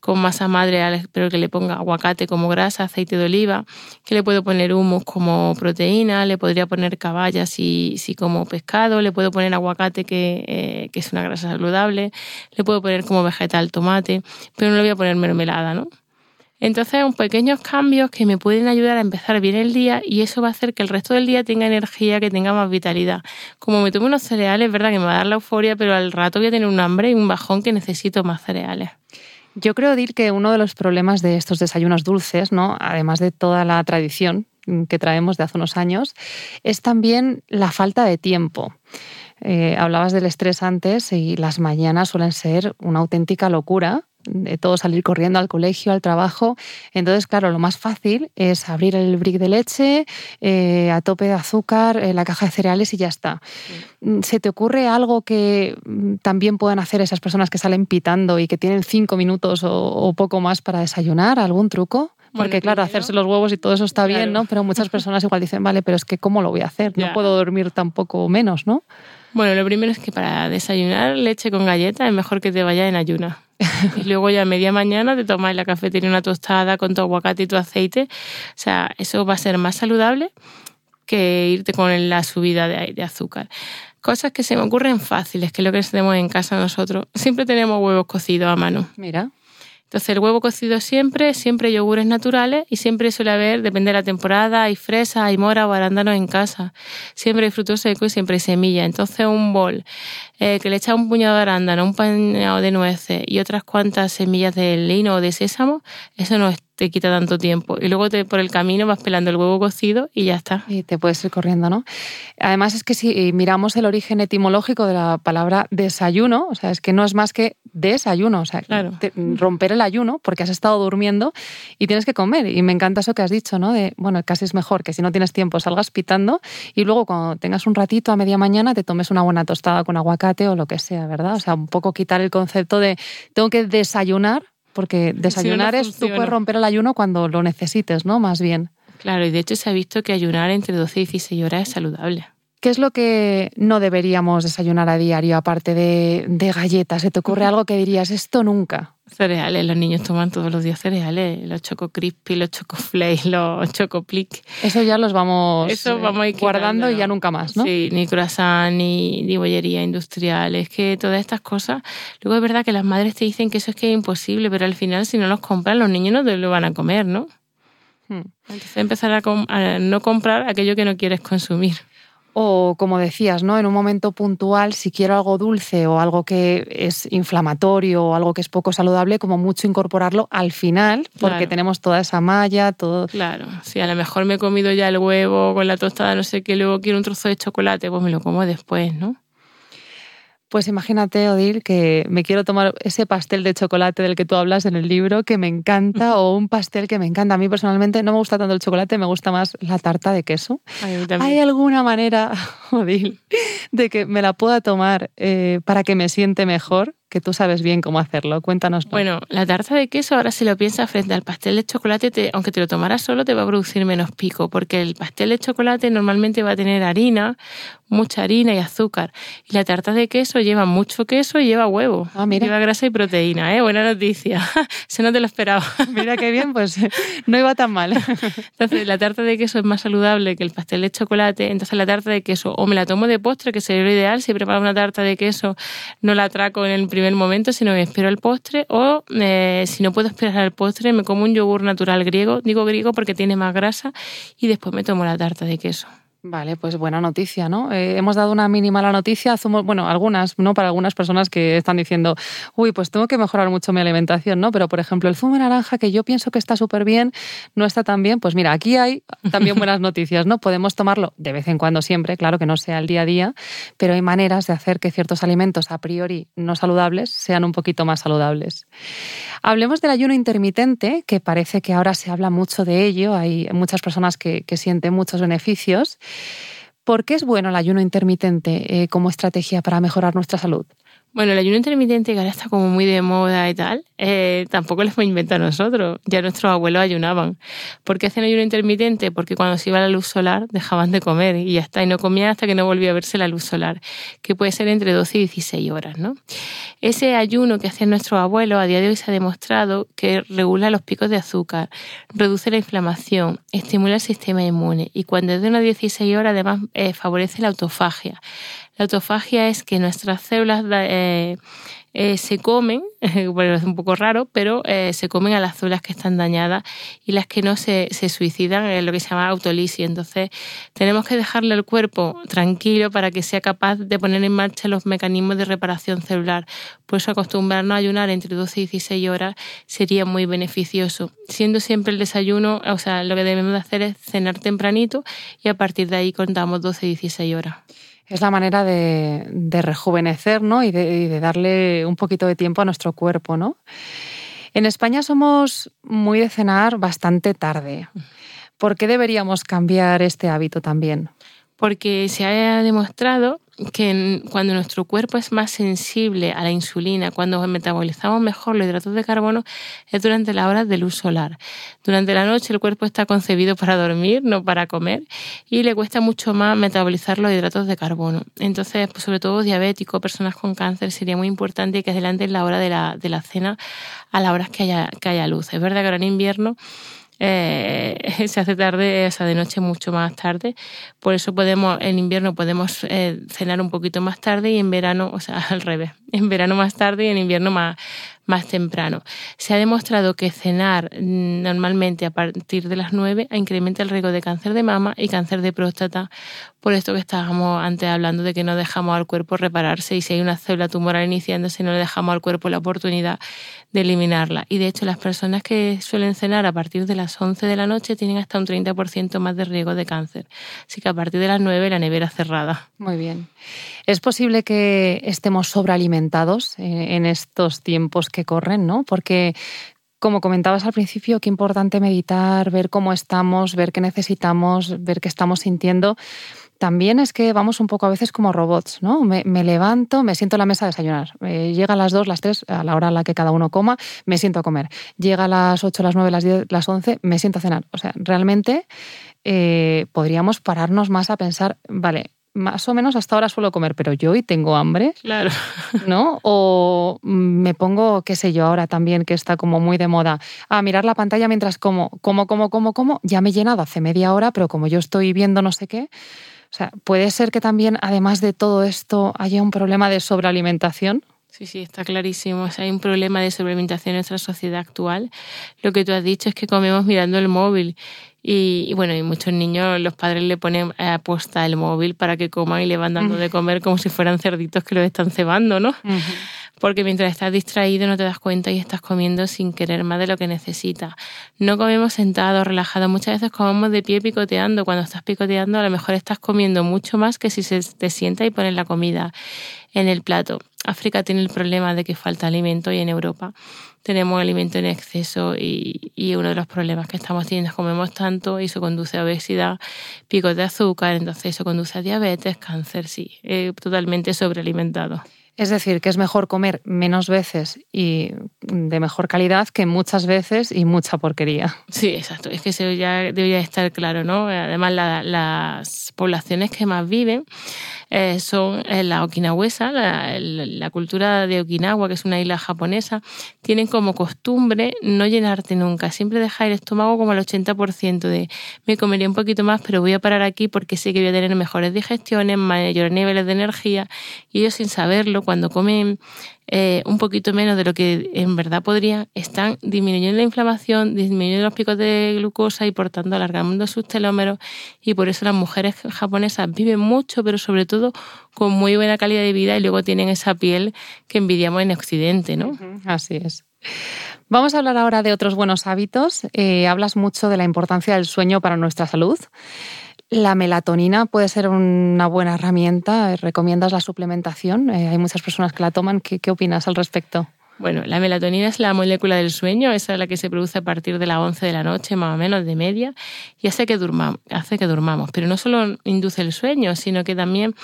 S2: con masa madre, pero que le ponga aguacate como grasa, aceite de oliva, que le puedo poner humus como proteína, le podría poner caballa si, si como pescado, le puedo poner aguacate que, eh, que es una grasa saludable, le puedo poner como vegetal tomate, pero no le voy a poner mermelada, ¿no? Entonces, un pequeños cambios que me pueden ayudar a empezar bien el día y eso va a hacer que el resto del día tenga energía, que tenga más vitalidad. Como me tomo unos cereales, es verdad que me va a dar la euforia, pero al rato voy a tener un hambre y un bajón que necesito más cereales.
S1: Yo creo, Dir, que uno de los problemas de estos desayunos dulces, ¿no? además de toda la tradición que traemos de hace unos años, es también la falta de tiempo. Eh, hablabas del estrés antes y las mañanas suelen ser una auténtica locura de todo salir corriendo al colegio, al trabajo. Entonces, claro, lo más fácil es abrir el brick de leche eh, a tope de azúcar, eh, la caja de cereales y ya está. Mm, ¿Se te ocurre algo que mm, también puedan hacer esas personas que salen pitando y que tienen cinco minutos o, poco más para desayunar? ¿Algún truco? Porque claro, hacerse los huevos y todo eso está bien, ¿no? Pero muchas personas igual dicen, vale, pero es que ¿cómo lo voy a hacer? No puedo dormir tampoco menos, ¿no?
S2: Bueno, lo primero es que para desayunar leche con galleta es mejor que te vaya en ayuna. *laughs* y luego ya a media mañana te tomas la cafetería una tostada con tu aguacate y tu aceite. O sea, eso va a ser más saludable que irte con la subida de, de azúcar. Cosas que se me ocurren fáciles, que es lo que tenemos en casa nosotros. Siempre tenemos huevos cocidos a mano.
S1: Mira.
S2: Entonces el huevo cocido siempre, siempre yogures naturales y siempre suele haber, depende de la temporada, hay fresa, hay mora o arándanos en casa. Siempre hay frutos secos y siempre hay semilla. Entonces un bol eh, que le echa un puñado de arándano, un puñado de nueces y otras cuantas semillas de lino o de sésamo, eso no te quita tanto tiempo. Y luego te, por el camino vas pelando el huevo cocido y ya está.
S1: Y te puedes ir corriendo, ¿no? Además es que si miramos el origen etimológico de la palabra desayuno, o sea, es que no es más que desayuno, o sea, romper el ayuno porque has estado durmiendo y tienes que comer. Y me encanta eso que has dicho, ¿no? De, bueno, casi es mejor que si no tienes tiempo salgas pitando y luego cuando tengas un ratito a media mañana te tomes una buena tostada con aguacate o lo que sea, ¿verdad? O sea, un poco quitar el concepto de tengo que desayunar porque desayunar es, tú puedes romper el ayuno cuando lo necesites, ¿no? Más bien.
S2: Claro, y de hecho se ha visto que ayunar entre 12 y 16 horas es saludable.
S1: ¿Qué es lo que no deberíamos desayunar a diario, aparte de, de galletas? ¿Se te ocurre algo que dirías, esto nunca?
S2: Cereales, los niños toman todos los días cereales, los choco crispy, los choco flakes, *laughs* los choco plick.
S1: Eso ya los vamos, Eso vamos guardando y ya nunca más, ¿no?
S2: Sí, ni croissant, ni, ni bollería industrial, es que todas estas cosas. Luego es verdad que las madres te dicen que eso es que es imposible, pero al final si no los compran, los niños no te lo van a comer, ¿no? Hmm. Entonces empezar a, a no comprar aquello que no quieres consumir.
S1: O como decías, ¿no? En un momento puntual, si quiero algo dulce o algo que es inflamatorio o algo que es poco saludable, como mucho incorporarlo al final, porque tenemos toda esa malla, todo.
S2: Claro, si a lo mejor me he comido ya el huevo con la tostada, no sé qué, luego quiero un trozo de chocolate, pues me lo como después, ¿no?
S1: Pues imagínate, Odil, que me quiero tomar ese pastel de chocolate del que tú hablas en el libro, que me encanta, *laughs* o un pastel que me encanta. A mí personalmente no me gusta tanto el chocolate, me gusta más la tarta de queso. ¿Hay alguna manera, *laughs* Odil, de que me la pueda tomar eh, para que me siente mejor? Que tú sabes bien cómo hacerlo. Cuéntanos.
S2: Bueno, la tarta de queso, ahora si lo piensas frente al pastel de chocolate, aunque te lo tomaras solo, te va a producir menos pico, porque el pastel de chocolate normalmente va a tener harina, mucha harina y azúcar. Y la tarta de queso lleva mucho queso y lleva huevo. Ah, mira. Lleva grasa y proteína, ¿eh? Buena noticia. *laughs* Se no te lo esperaba. *laughs*
S1: Mira qué bien, pues no iba tan mal. *laughs*
S2: Entonces, la tarta de queso es más saludable que el pastel de chocolate. Entonces, la tarta de queso o me la tomo de postre, que sería lo ideal. Si preparo una tarta de queso, no la atraco en el primer momento, sino me espero el postre. O eh, si no puedo esperar el postre, me como un yogur natural griego. Digo griego porque tiene más grasa y después me tomo la tarta de queso.
S1: Vale, pues buena noticia, ¿no? Eh, hemos dado una mínima la noticia, bueno, algunas, ¿no? Para algunas personas que están diciendo, uy, pues tengo que mejorar mucho mi alimentación, ¿no? Pero, por ejemplo, el zumo de naranja, que yo pienso que está súper bien, no está tan bien, pues mira, aquí hay también *laughs* buenas noticias, ¿no? Podemos tomarlo de vez en cuando siempre, claro que no sea el día a día, pero hay maneras de hacer que ciertos alimentos a priori no saludables sean un poquito más saludables. Hablemos del ayuno intermitente, que parece que ahora se habla mucho de ello, hay muchas personas que, que sienten muchos beneficios. ¿Por qué es bueno el ayuno intermitente eh, como estrategia para mejorar nuestra salud?
S2: Bueno, el ayuno intermitente que ahora está como muy de moda y tal, eh, tampoco lo hemos inventado nosotros. Ya nuestros abuelos ayunaban. ¿Por qué hacen ayuno intermitente? Porque cuando se iba la luz solar dejaban de comer y ya está. Y no comían hasta que no volvía a verse la luz solar, que puede ser entre 12 y 16 horas. ¿no? Ese ayuno que hacían nuestros abuelos a día de hoy se ha demostrado que regula los picos de azúcar, reduce la inflamación, estimula el sistema inmune y cuando es de unas 16 horas además eh, favorece la autofagia. La autofagia es que nuestras células eh, eh, se comen, *laughs* bueno, es un poco raro, pero eh, se comen a las células que están dañadas y las que no se, suicidan, es lo que se llama autolisis. Entonces, tenemos que dejarle al cuerpo tranquilo para que sea capaz de poner en marcha los mecanismos de reparación celular. Por eso, acostumbrarnos a ayunar entre 12 y 16 horas sería muy beneficioso. Siendo siempre el desayuno, o sea, lo que debemos de hacer es cenar tempranito y a partir de ahí contamos 12 y 16 horas
S1: es la manera de, rejuvenecer ¿no? y, de, darle un poquito de tiempo a nuestro cuerpo. ¿no? En España somos muy de cenar bastante tarde. ¿Por qué deberíamos cambiar este hábito también?
S2: Porque se ha demostrado que cuando nuestro cuerpo es más sensible a la insulina, cuando metabolizamos mejor los hidratos de carbono, es durante las horas de luz solar. Durante la noche el cuerpo está concebido para dormir, no para comer, y le cuesta mucho más metabolizar los hidratos de carbono. Entonces, pues, sobre todo diabéticos, personas con cáncer, sería muy importante que adelanten la hora de la, de la cena a las horas que haya, que haya luz. Es verdad que ahora en invierno eh, *laughs* se hace tarde, o sea, de noche mucho más tarde. Por eso podemos, en invierno podemos eh, cenar un poquito más tarde y en verano, o sea, *laughs* al revés. En verano más tarde y en invierno más, más temprano. Se ha demostrado que cenar mm, normalmente a partir de las 9 incrementa el riesgo de cáncer de mama y cáncer de próstata, por esto que estábamos antes hablando de que no dejamos al cuerpo repararse y si hay una célula tumoral iniciándose no le dejamos al cuerpo la oportunidad de eliminarla. Y de hecho las personas que suelen cenar a partir de las 11 de la noche tienen hasta un 30% más de riesgo de cáncer. Así que a partir de las 9 la nevera cerrada.
S1: Muy bien. ¿Es posible que estemos sobrealimentados eh, en estos tiempos que corren, ¿no? Porque como comentabas al principio, qué importante meditar, ver cómo estamos, ver qué necesitamos, ver qué estamos sintiendo. También es que vamos un poco a veces como robots, ¿no? Me, levanto, me siento a la mesa a desayunar. Eh, llega a las 2, las 3, a la hora a la que cada uno coma, me siento a comer. Llega a las 8, las 9, las 10, las 11, me siento a cenar. O sea, realmente eh, podríamos pararnos más a pensar, vale, más o menos hasta ahora suelo comer, pero yo hoy tengo hambre.
S2: Claro.
S1: ¿No? O me pongo, qué sé yo, ahora también que está como muy de moda, a mirar la pantalla mientras como, como, como, como, como, ya me he llenado hace media hora, pero como yo estoy viendo no sé qué. O sea, puede ser que también, además de todo esto, haya un problema de sobrealimentación.
S2: Sí, sí, está clarísimo. hay un problema de sobrealimentación en nuestra sociedad actual. Lo que tú has dicho es que comemos mirando el móvil y, bueno, y muchos niños, los padres le ponen a posta el móvil para que coman y le van dando de comer como si fueran cerditos que los están cebando, ¿no? Porque mientras estás distraído no te das cuenta y estás comiendo sin querer más de lo que necesitas. No comemos sentados, relajados, muchas veces comemos de pie picoteando. Cuando estás picoteando a lo mejor estás comiendo mucho más que si se te sienta y pones la comida en el plato. África tiene el problema de que falta alimento y en Europa tenemos alimento en exceso y, uno de los problemas que estamos teniendo es comemos tanto y eso conduce a obesidad, picos de azúcar, entonces eso conduce a diabetes, cáncer, sí, eh, totalmente sobrealimentado.
S1: Es decir, que es mejor comer menos veces y de mejor calidad que muchas veces y mucha porquería.
S2: Sí, exacto. Es que eso ya debería estar claro, ¿no? Además, las poblaciones que más viven eh, son eh, la okinawensa, la, cultura de Okinawa, que es una isla japonesa, tienen como costumbre no llenarte nunca, siempre dejar el estómago como al 80% de me comería un poquito más, pero voy a parar aquí porque sé que voy a tener mejores digestiones, mayores niveles de energía y ellos sin saberlo, cuando comen eh, un poquito menos de lo que en verdad podrían, están disminuyendo la inflamación, disminuyendo los picos de glucosa y por tanto alargando sus telómeros y por eso las mujeres japonesas viven mucho, pero sobre todo con muy buena calidad de vida y luego tienen esa piel que envidiamos en Occidente, ¿no?
S1: Así es. Vamos a hablar ahora de otros buenos hábitos. Eh, hablas mucho de la importancia del sueño para nuestra salud. La melatonina puede ser una buena herramienta. ¿Recomiendas la suplementación? Eh, hay muchas personas que la toman. ¿Qué, opinas al respecto?
S2: Bueno, la melatonina es la molécula del sueño, esa es la que se produce a partir de las 11 de la noche, más o menos de media, y hace que, durmamos, hace que durmamos. Pero no solo induce el sueño, sino que también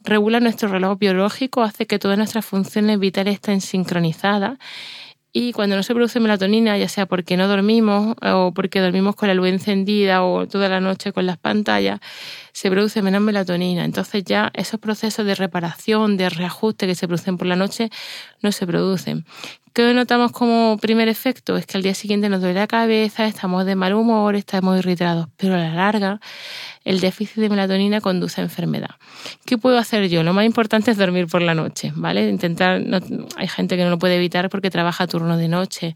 S2: regula nuestro reloj biológico, hace que todas nuestras funciones vitales estén sincronizadas y cuando no se produce melatonina, ya sea porque no dormimos o porque dormimos con la luz encendida o toda la noche con las pantallas, se produce menos melatonina. Entonces ya esos procesos de reparación, de reajuste que se producen por la noche, no se producen. ¿Qué notamos como primer efecto? Es que al día siguiente nos duele la cabeza, estamos de mal humor, estamos irritados, pero a la larga el déficit de melatonina conduce a enfermedad. ¿Qué puedo hacer yo? Lo más importante es dormir por la noche, ¿vale? Intentar, hay gente que no lo puede evitar porque trabaja turno de noche.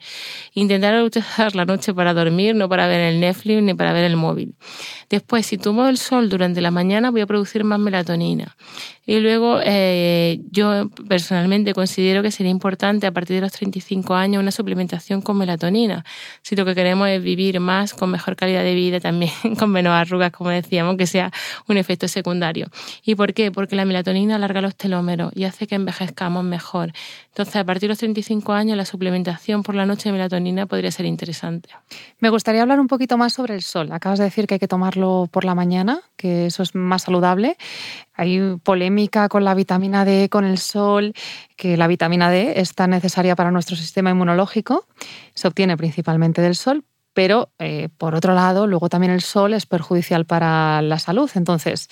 S2: Intentar utilizar la noche para dormir, no para ver el Netflix ni para ver el móvil. Después, si tomo el sol durante la mañana, voy a producir más melatonina. Y luego, eh, yo personalmente considero que sería importante a partir de los 35 años una suplementación con melatonina. Si lo que queremos es vivir más, con mejor calidad de vida, también *laughs* con menos arrugas, como decíamos, que sea un efecto secundario. ¿Y por qué? Porque la melatonina alarga los telómeros y hace que envejezcamos mejor. Entonces, a partir de los 35 años, la suplementación por la noche de melatonina podría ser interesante.
S1: Me gustaría hablar un poquito más sobre el sol. Acabas de decir que hay que tomarlo por la mañana, que eso es más saludable. Hay polémica con la vitamina D, con el sol, que la vitamina D es tan necesaria para nuestro sistema inmunológico. Se obtiene principalmente del sol, pero eh, por otro lado, luego también el sol es perjudicial para la salud. Entonces,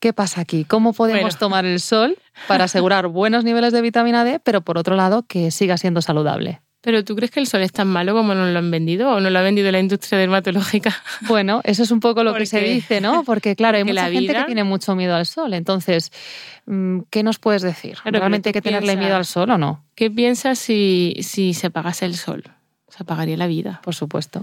S1: ¿qué pasa aquí? ¿Cómo podemos tomar el *laughs* sol para asegurar buenos niveles de vitamina D, pero por otro lado que siga siendo saludable?
S2: ¿Pero tú crees que el sol es tan malo como nos lo han vendido o no lo ha vendido la industria dermatológica? *laughs*
S1: Bueno, eso es un poco lo que se dice, ¿no? *laughs* Porque claro, hay mucha gente que tiene mucho miedo al sol. Entonces, mm, ¿qué nos puedes decir? ¿Realmente hay que tenerle miedo al sol o no?
S2: ¿Qué piensas si, si se apagase el sol? Se apagaría la vida.
S1: Por supuesto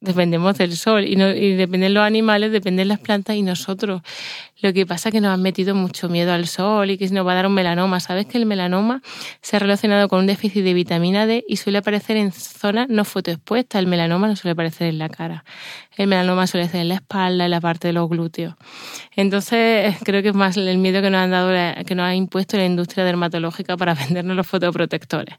S2: dependemos del sol y, no, y dependen los animales, dependen las plantas y nosotros. Lo que pasa es que nos han metido mucho miedo al sol y que nos va a dar un melanoma. ¿Sabes que el melanoma se ha relacionado con un déficit de vitamina D y suele aparecer en zonas no fotoexpuestas? El melanoma no suele aparecer en la cara. El melanoma suele ser en la espalda, en la parte de los glúteos. Entonces, creo que es más el miedo que nos han dado, que nos ha impuesto la industria dermatológica para *laughs* vendernos los fotoprotectores,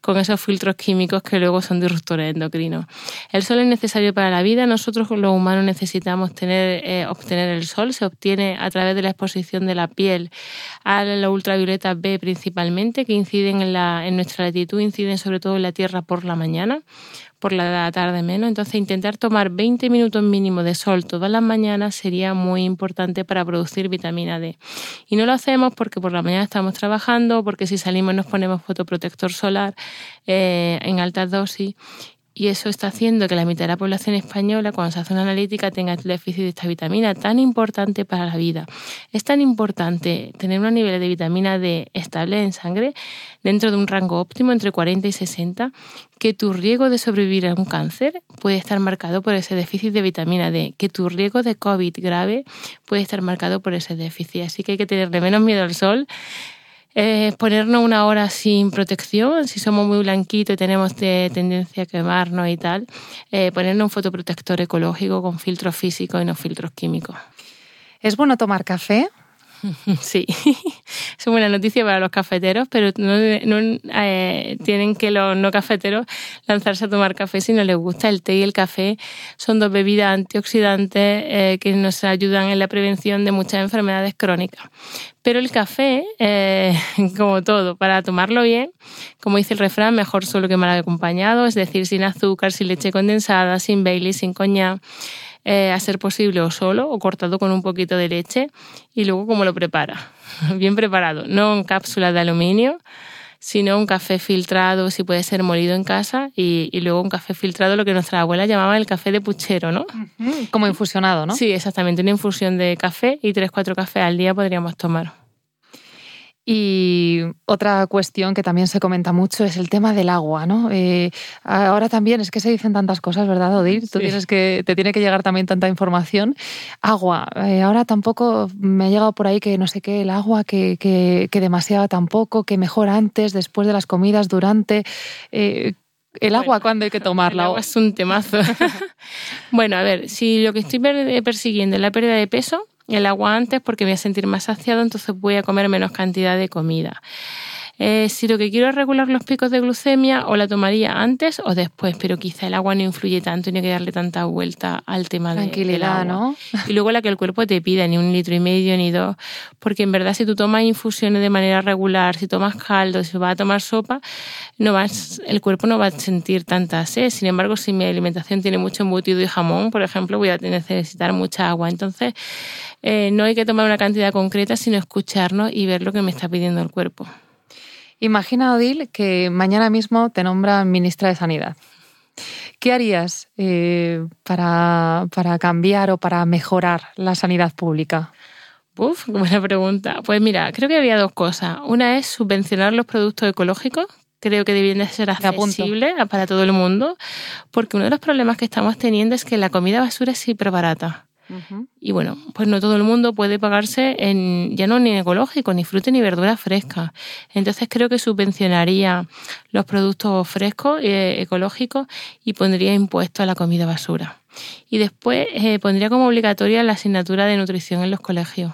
S2: con esos filtros químicos que luego son disruptores endocrinos. El sol es necesario para la vida. Nosotros los humanos necesitamos tener, eh, obtener el sol. Se obtiene a través de la exposición de la piel a la ultravioleta B principalmente, que inciden en, la, en nuestra latitud, inciden sobre todo en la Tierra por la mañana por la tarde menos. Entonces, intentar tomar 20 minutos mínimo de sol todas las mañanas sería muy importante para producir vitamina D. Y no lo hacemos porque por la mañana estamos trabajando, porque si salimos nos ponemos fotoprotector solar eh, en altas dosis y eso está haciendo que la mitad de la población española, cuando se hace una analítica, tenga el déficit de esta vitamina tan importante para la vida. Es tan importante tener unos niveles de vitamina D estable en sangre dentro de un rango óptimo entre 40 y 60 que tu riesgo de sobrevivir a un cáncer puede estar marcado por ese déficit de vitamina D, que tu riesgo de COVID grave puede estar marcado por ese déficit. Así que hay que tenerle menos miedo al sol eh, ponernos una hora sin protección, si somos muy blanquitos y tenemos tendencia a quemarnos y tal, eh, ponernos un fotoprotector ecológico con filtros físicos y no filtros químicos.
S1: ¿Es bueno tomar café? *laughs*
S2: Sí, *laughs* es buena noticia para los cafeteros, pero no, eh, tienen que los no cafeteros lanzarse a tomar café si no les gusta. El té y el café son dos bebidas antioxidantes eh, que nos ayudan en la prevención de muchas enfermedades crónicas. Pero el café, eh, *laughs* como todo, para tomarlo bien, como dice el refrán, mejor solo que mal acompañado, es decir, sin azúcar, sin leche condensada, sin Bailey, sin coñac eh, a ser posible o solo o cortado con un poquito de leche y luego cómo lo prepara. *laughs* Bien preparado, no en cápsulas de aluminio, sino un café filtrado, si puede ser molido en casa, y, y, luego un café filtrado, lo que nuestra abuela llamaba el café de puchero, ¿no?
S1: Como infusionado, ¿no?
S2: Sí, exactamente, una infusión de café y tres, cuatro cafés al día podríamos tomar.
S1: Y otra cuestión que también se comenta mucho es el tema del agua, ¿no? Eh, ahora también es que se dicen tantas cosas, ¿verdad, Odil? Tú tienes que, te tiene que llegar también tanta información. Agua. Eh, ahora tampoco me ha llegado por ahí que no sé qué, el agua, que, que, que demasiada tampoco, que mejor antes, después de las comidas, durante. Eh, el agua, ¿cuándo hay que *laughs* tomarla?
S2: El agua es un temazo. *laughs* bueno, a ver, si lo que estoy persiguiendo es la pérdida de peso, el agua antes porque voy a sentir más saciado, entonces voy a comer menos cantidad de comida. Eh, si lo que quiero es regular los picos de glucemia, o la tomaría antes o después, pero quizá el agua no influye tanto y no hay que darle tanta vuelta al tema de, del agua. ¿no? Y luego la que el cuerpo te pida, ni un litro y medio ni dos, porque en verdad si tú tomas infusiones de manera regular, si tomas caldo, si vas a tomar sopa, no vas, el cuerpo no va a sentir tanta sed. Sin embargo, si mi alimentación tiene mucho embutido y jamón, por ejemplo, voy a necesitar mucha agua. Entonces, eh, no hay que tomar una cantidad concreta, sino escucharnos y ver lo que me está pidiendo el cuerpo.
S1: Imagina, Odil, que mañana mismo te nombran ministra de Sanidad. ¿Qué harías eh, para, para, cambiar o para mejorar la sanidad pública?
S2: Uf, *laughs* buena pregunta. Pues mira, creo que había dos cosas. Una es subvencionar los productos ecológicos. Creo que deben de ser accesibles para todo el mundo, porque uno de los problemas que estamos teniendo es que la comida basura es hiper barata. Y bueno, pues no todo el mundo puede pagarse en, ya no ni ecológico, ni fruta ni verdura fresca. Entonces creo que subvencionaría los productos frescos, eh, ecológicos, y pondría impuesto a la comida basura. Y después eh, pondría como obligatoria la asignatura de nutrición en los colegios.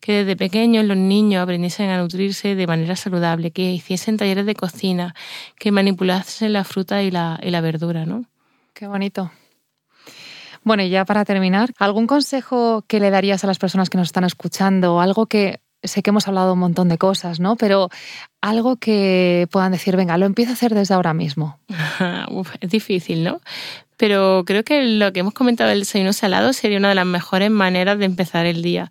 S2: Que desde pequeños los niños aprendiesen a nutrirse de manera saludable, que hiciesen talleres de cocina, que manipulasen la fruta y la, y la verdura, ¿no?
S1: Qué bonito. Bueno, y ya para terminar, ¿algún consejo que le darías a las personas que nos están escuchando? Algo que sé que hemos hablado un montón de cosas, ¿no? Pero algo que puedan decir, venga, lo empiezo a hacer desde ahora mismo. *laughs*
S2: es difícil, ¿no? Pero creo que lo que hemos comentado del desayuno salado sería una de las mejores maneras de empezar el día.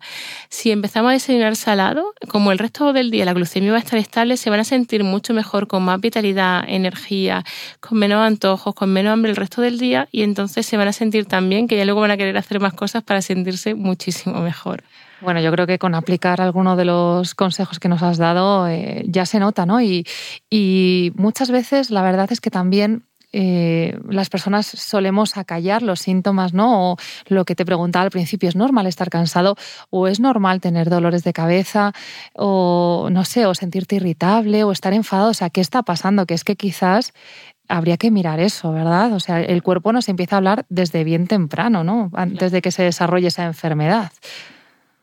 S2: Si empezamos a desayunar salado, como el resto del día la glucemia va a estar estable, se van a sentir mucho mejor, con más vitalidad, energía, con menos antojos, con menos hambre el resto del día y entonces se van a sentir tan bien que ya luego van a querer hacer más cosas para sentirse muchísimo mejor.
S1: Bueno, yo creo que con aplicar alguno de los consejos que nos has dado eh, ya se nota, ¿no? Y, y muchas veces la verdad es que también eh, las personas solemos acallar los síntomas, ¿no? O lo que te preguntaba al principio, ¿es normal estar cansado o es normal tener dolores de cabeza o, no sé, o sentirte irritable o estar enfadado? O sea, ¿qué está pasando? Que es que quizás habría que mirar eso, ¿verdad? O sea, el cuerpo nos empieza a hablar desde bien temprano, ¿no? Antes de que se desarrolle esa enfermedad.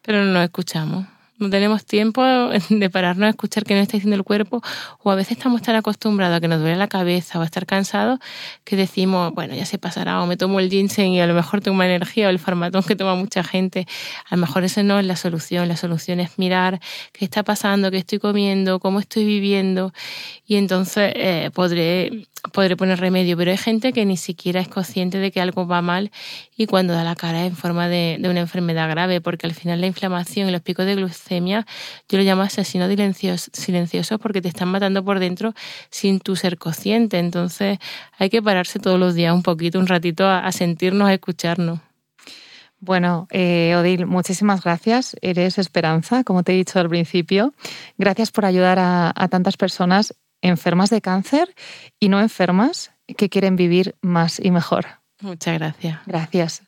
S2: Pero no lo escuchamos no tenemos tiempo *laughs* de pararnos a escuchar qué nos está diciendo el cuerpo o a veces estamos tan acostumbrados a que nos duele la cabeza o a estar cansados que decimos, bueno, ya se pasará o me tomo el ginseng y a lo mejor tengo energía o el farmatón que toma mucha gente. A lo mejor esa no es la solución. La solución es mirar qué está pasando, qué estoy comiendo, cómo estoy viviendo y entonces eh, podré podré poner remedio, pero hay gente que ni siquiera es consciente de que algo va mal y cuando da la cara en forma de, una enfermedad grave, porque al final la inflamación y los picos de glucemia yo lo llamo asesinos silenciosos porque te están matando por dentro sin tú ser consciente. Entonces hay que pararse todos los días un poquito, un ratito a, sentirnos, a escucharnos.
S1: Bueno, eh, Odil, muchísimas gracias. Eres esperanza, como te he dicho al principio. Gracias por ayudar a tantas personas enfermas de cáncer y no enfermas que quieren vivir más y mejor.
S2: Muchas gracias.
S1: Gracias.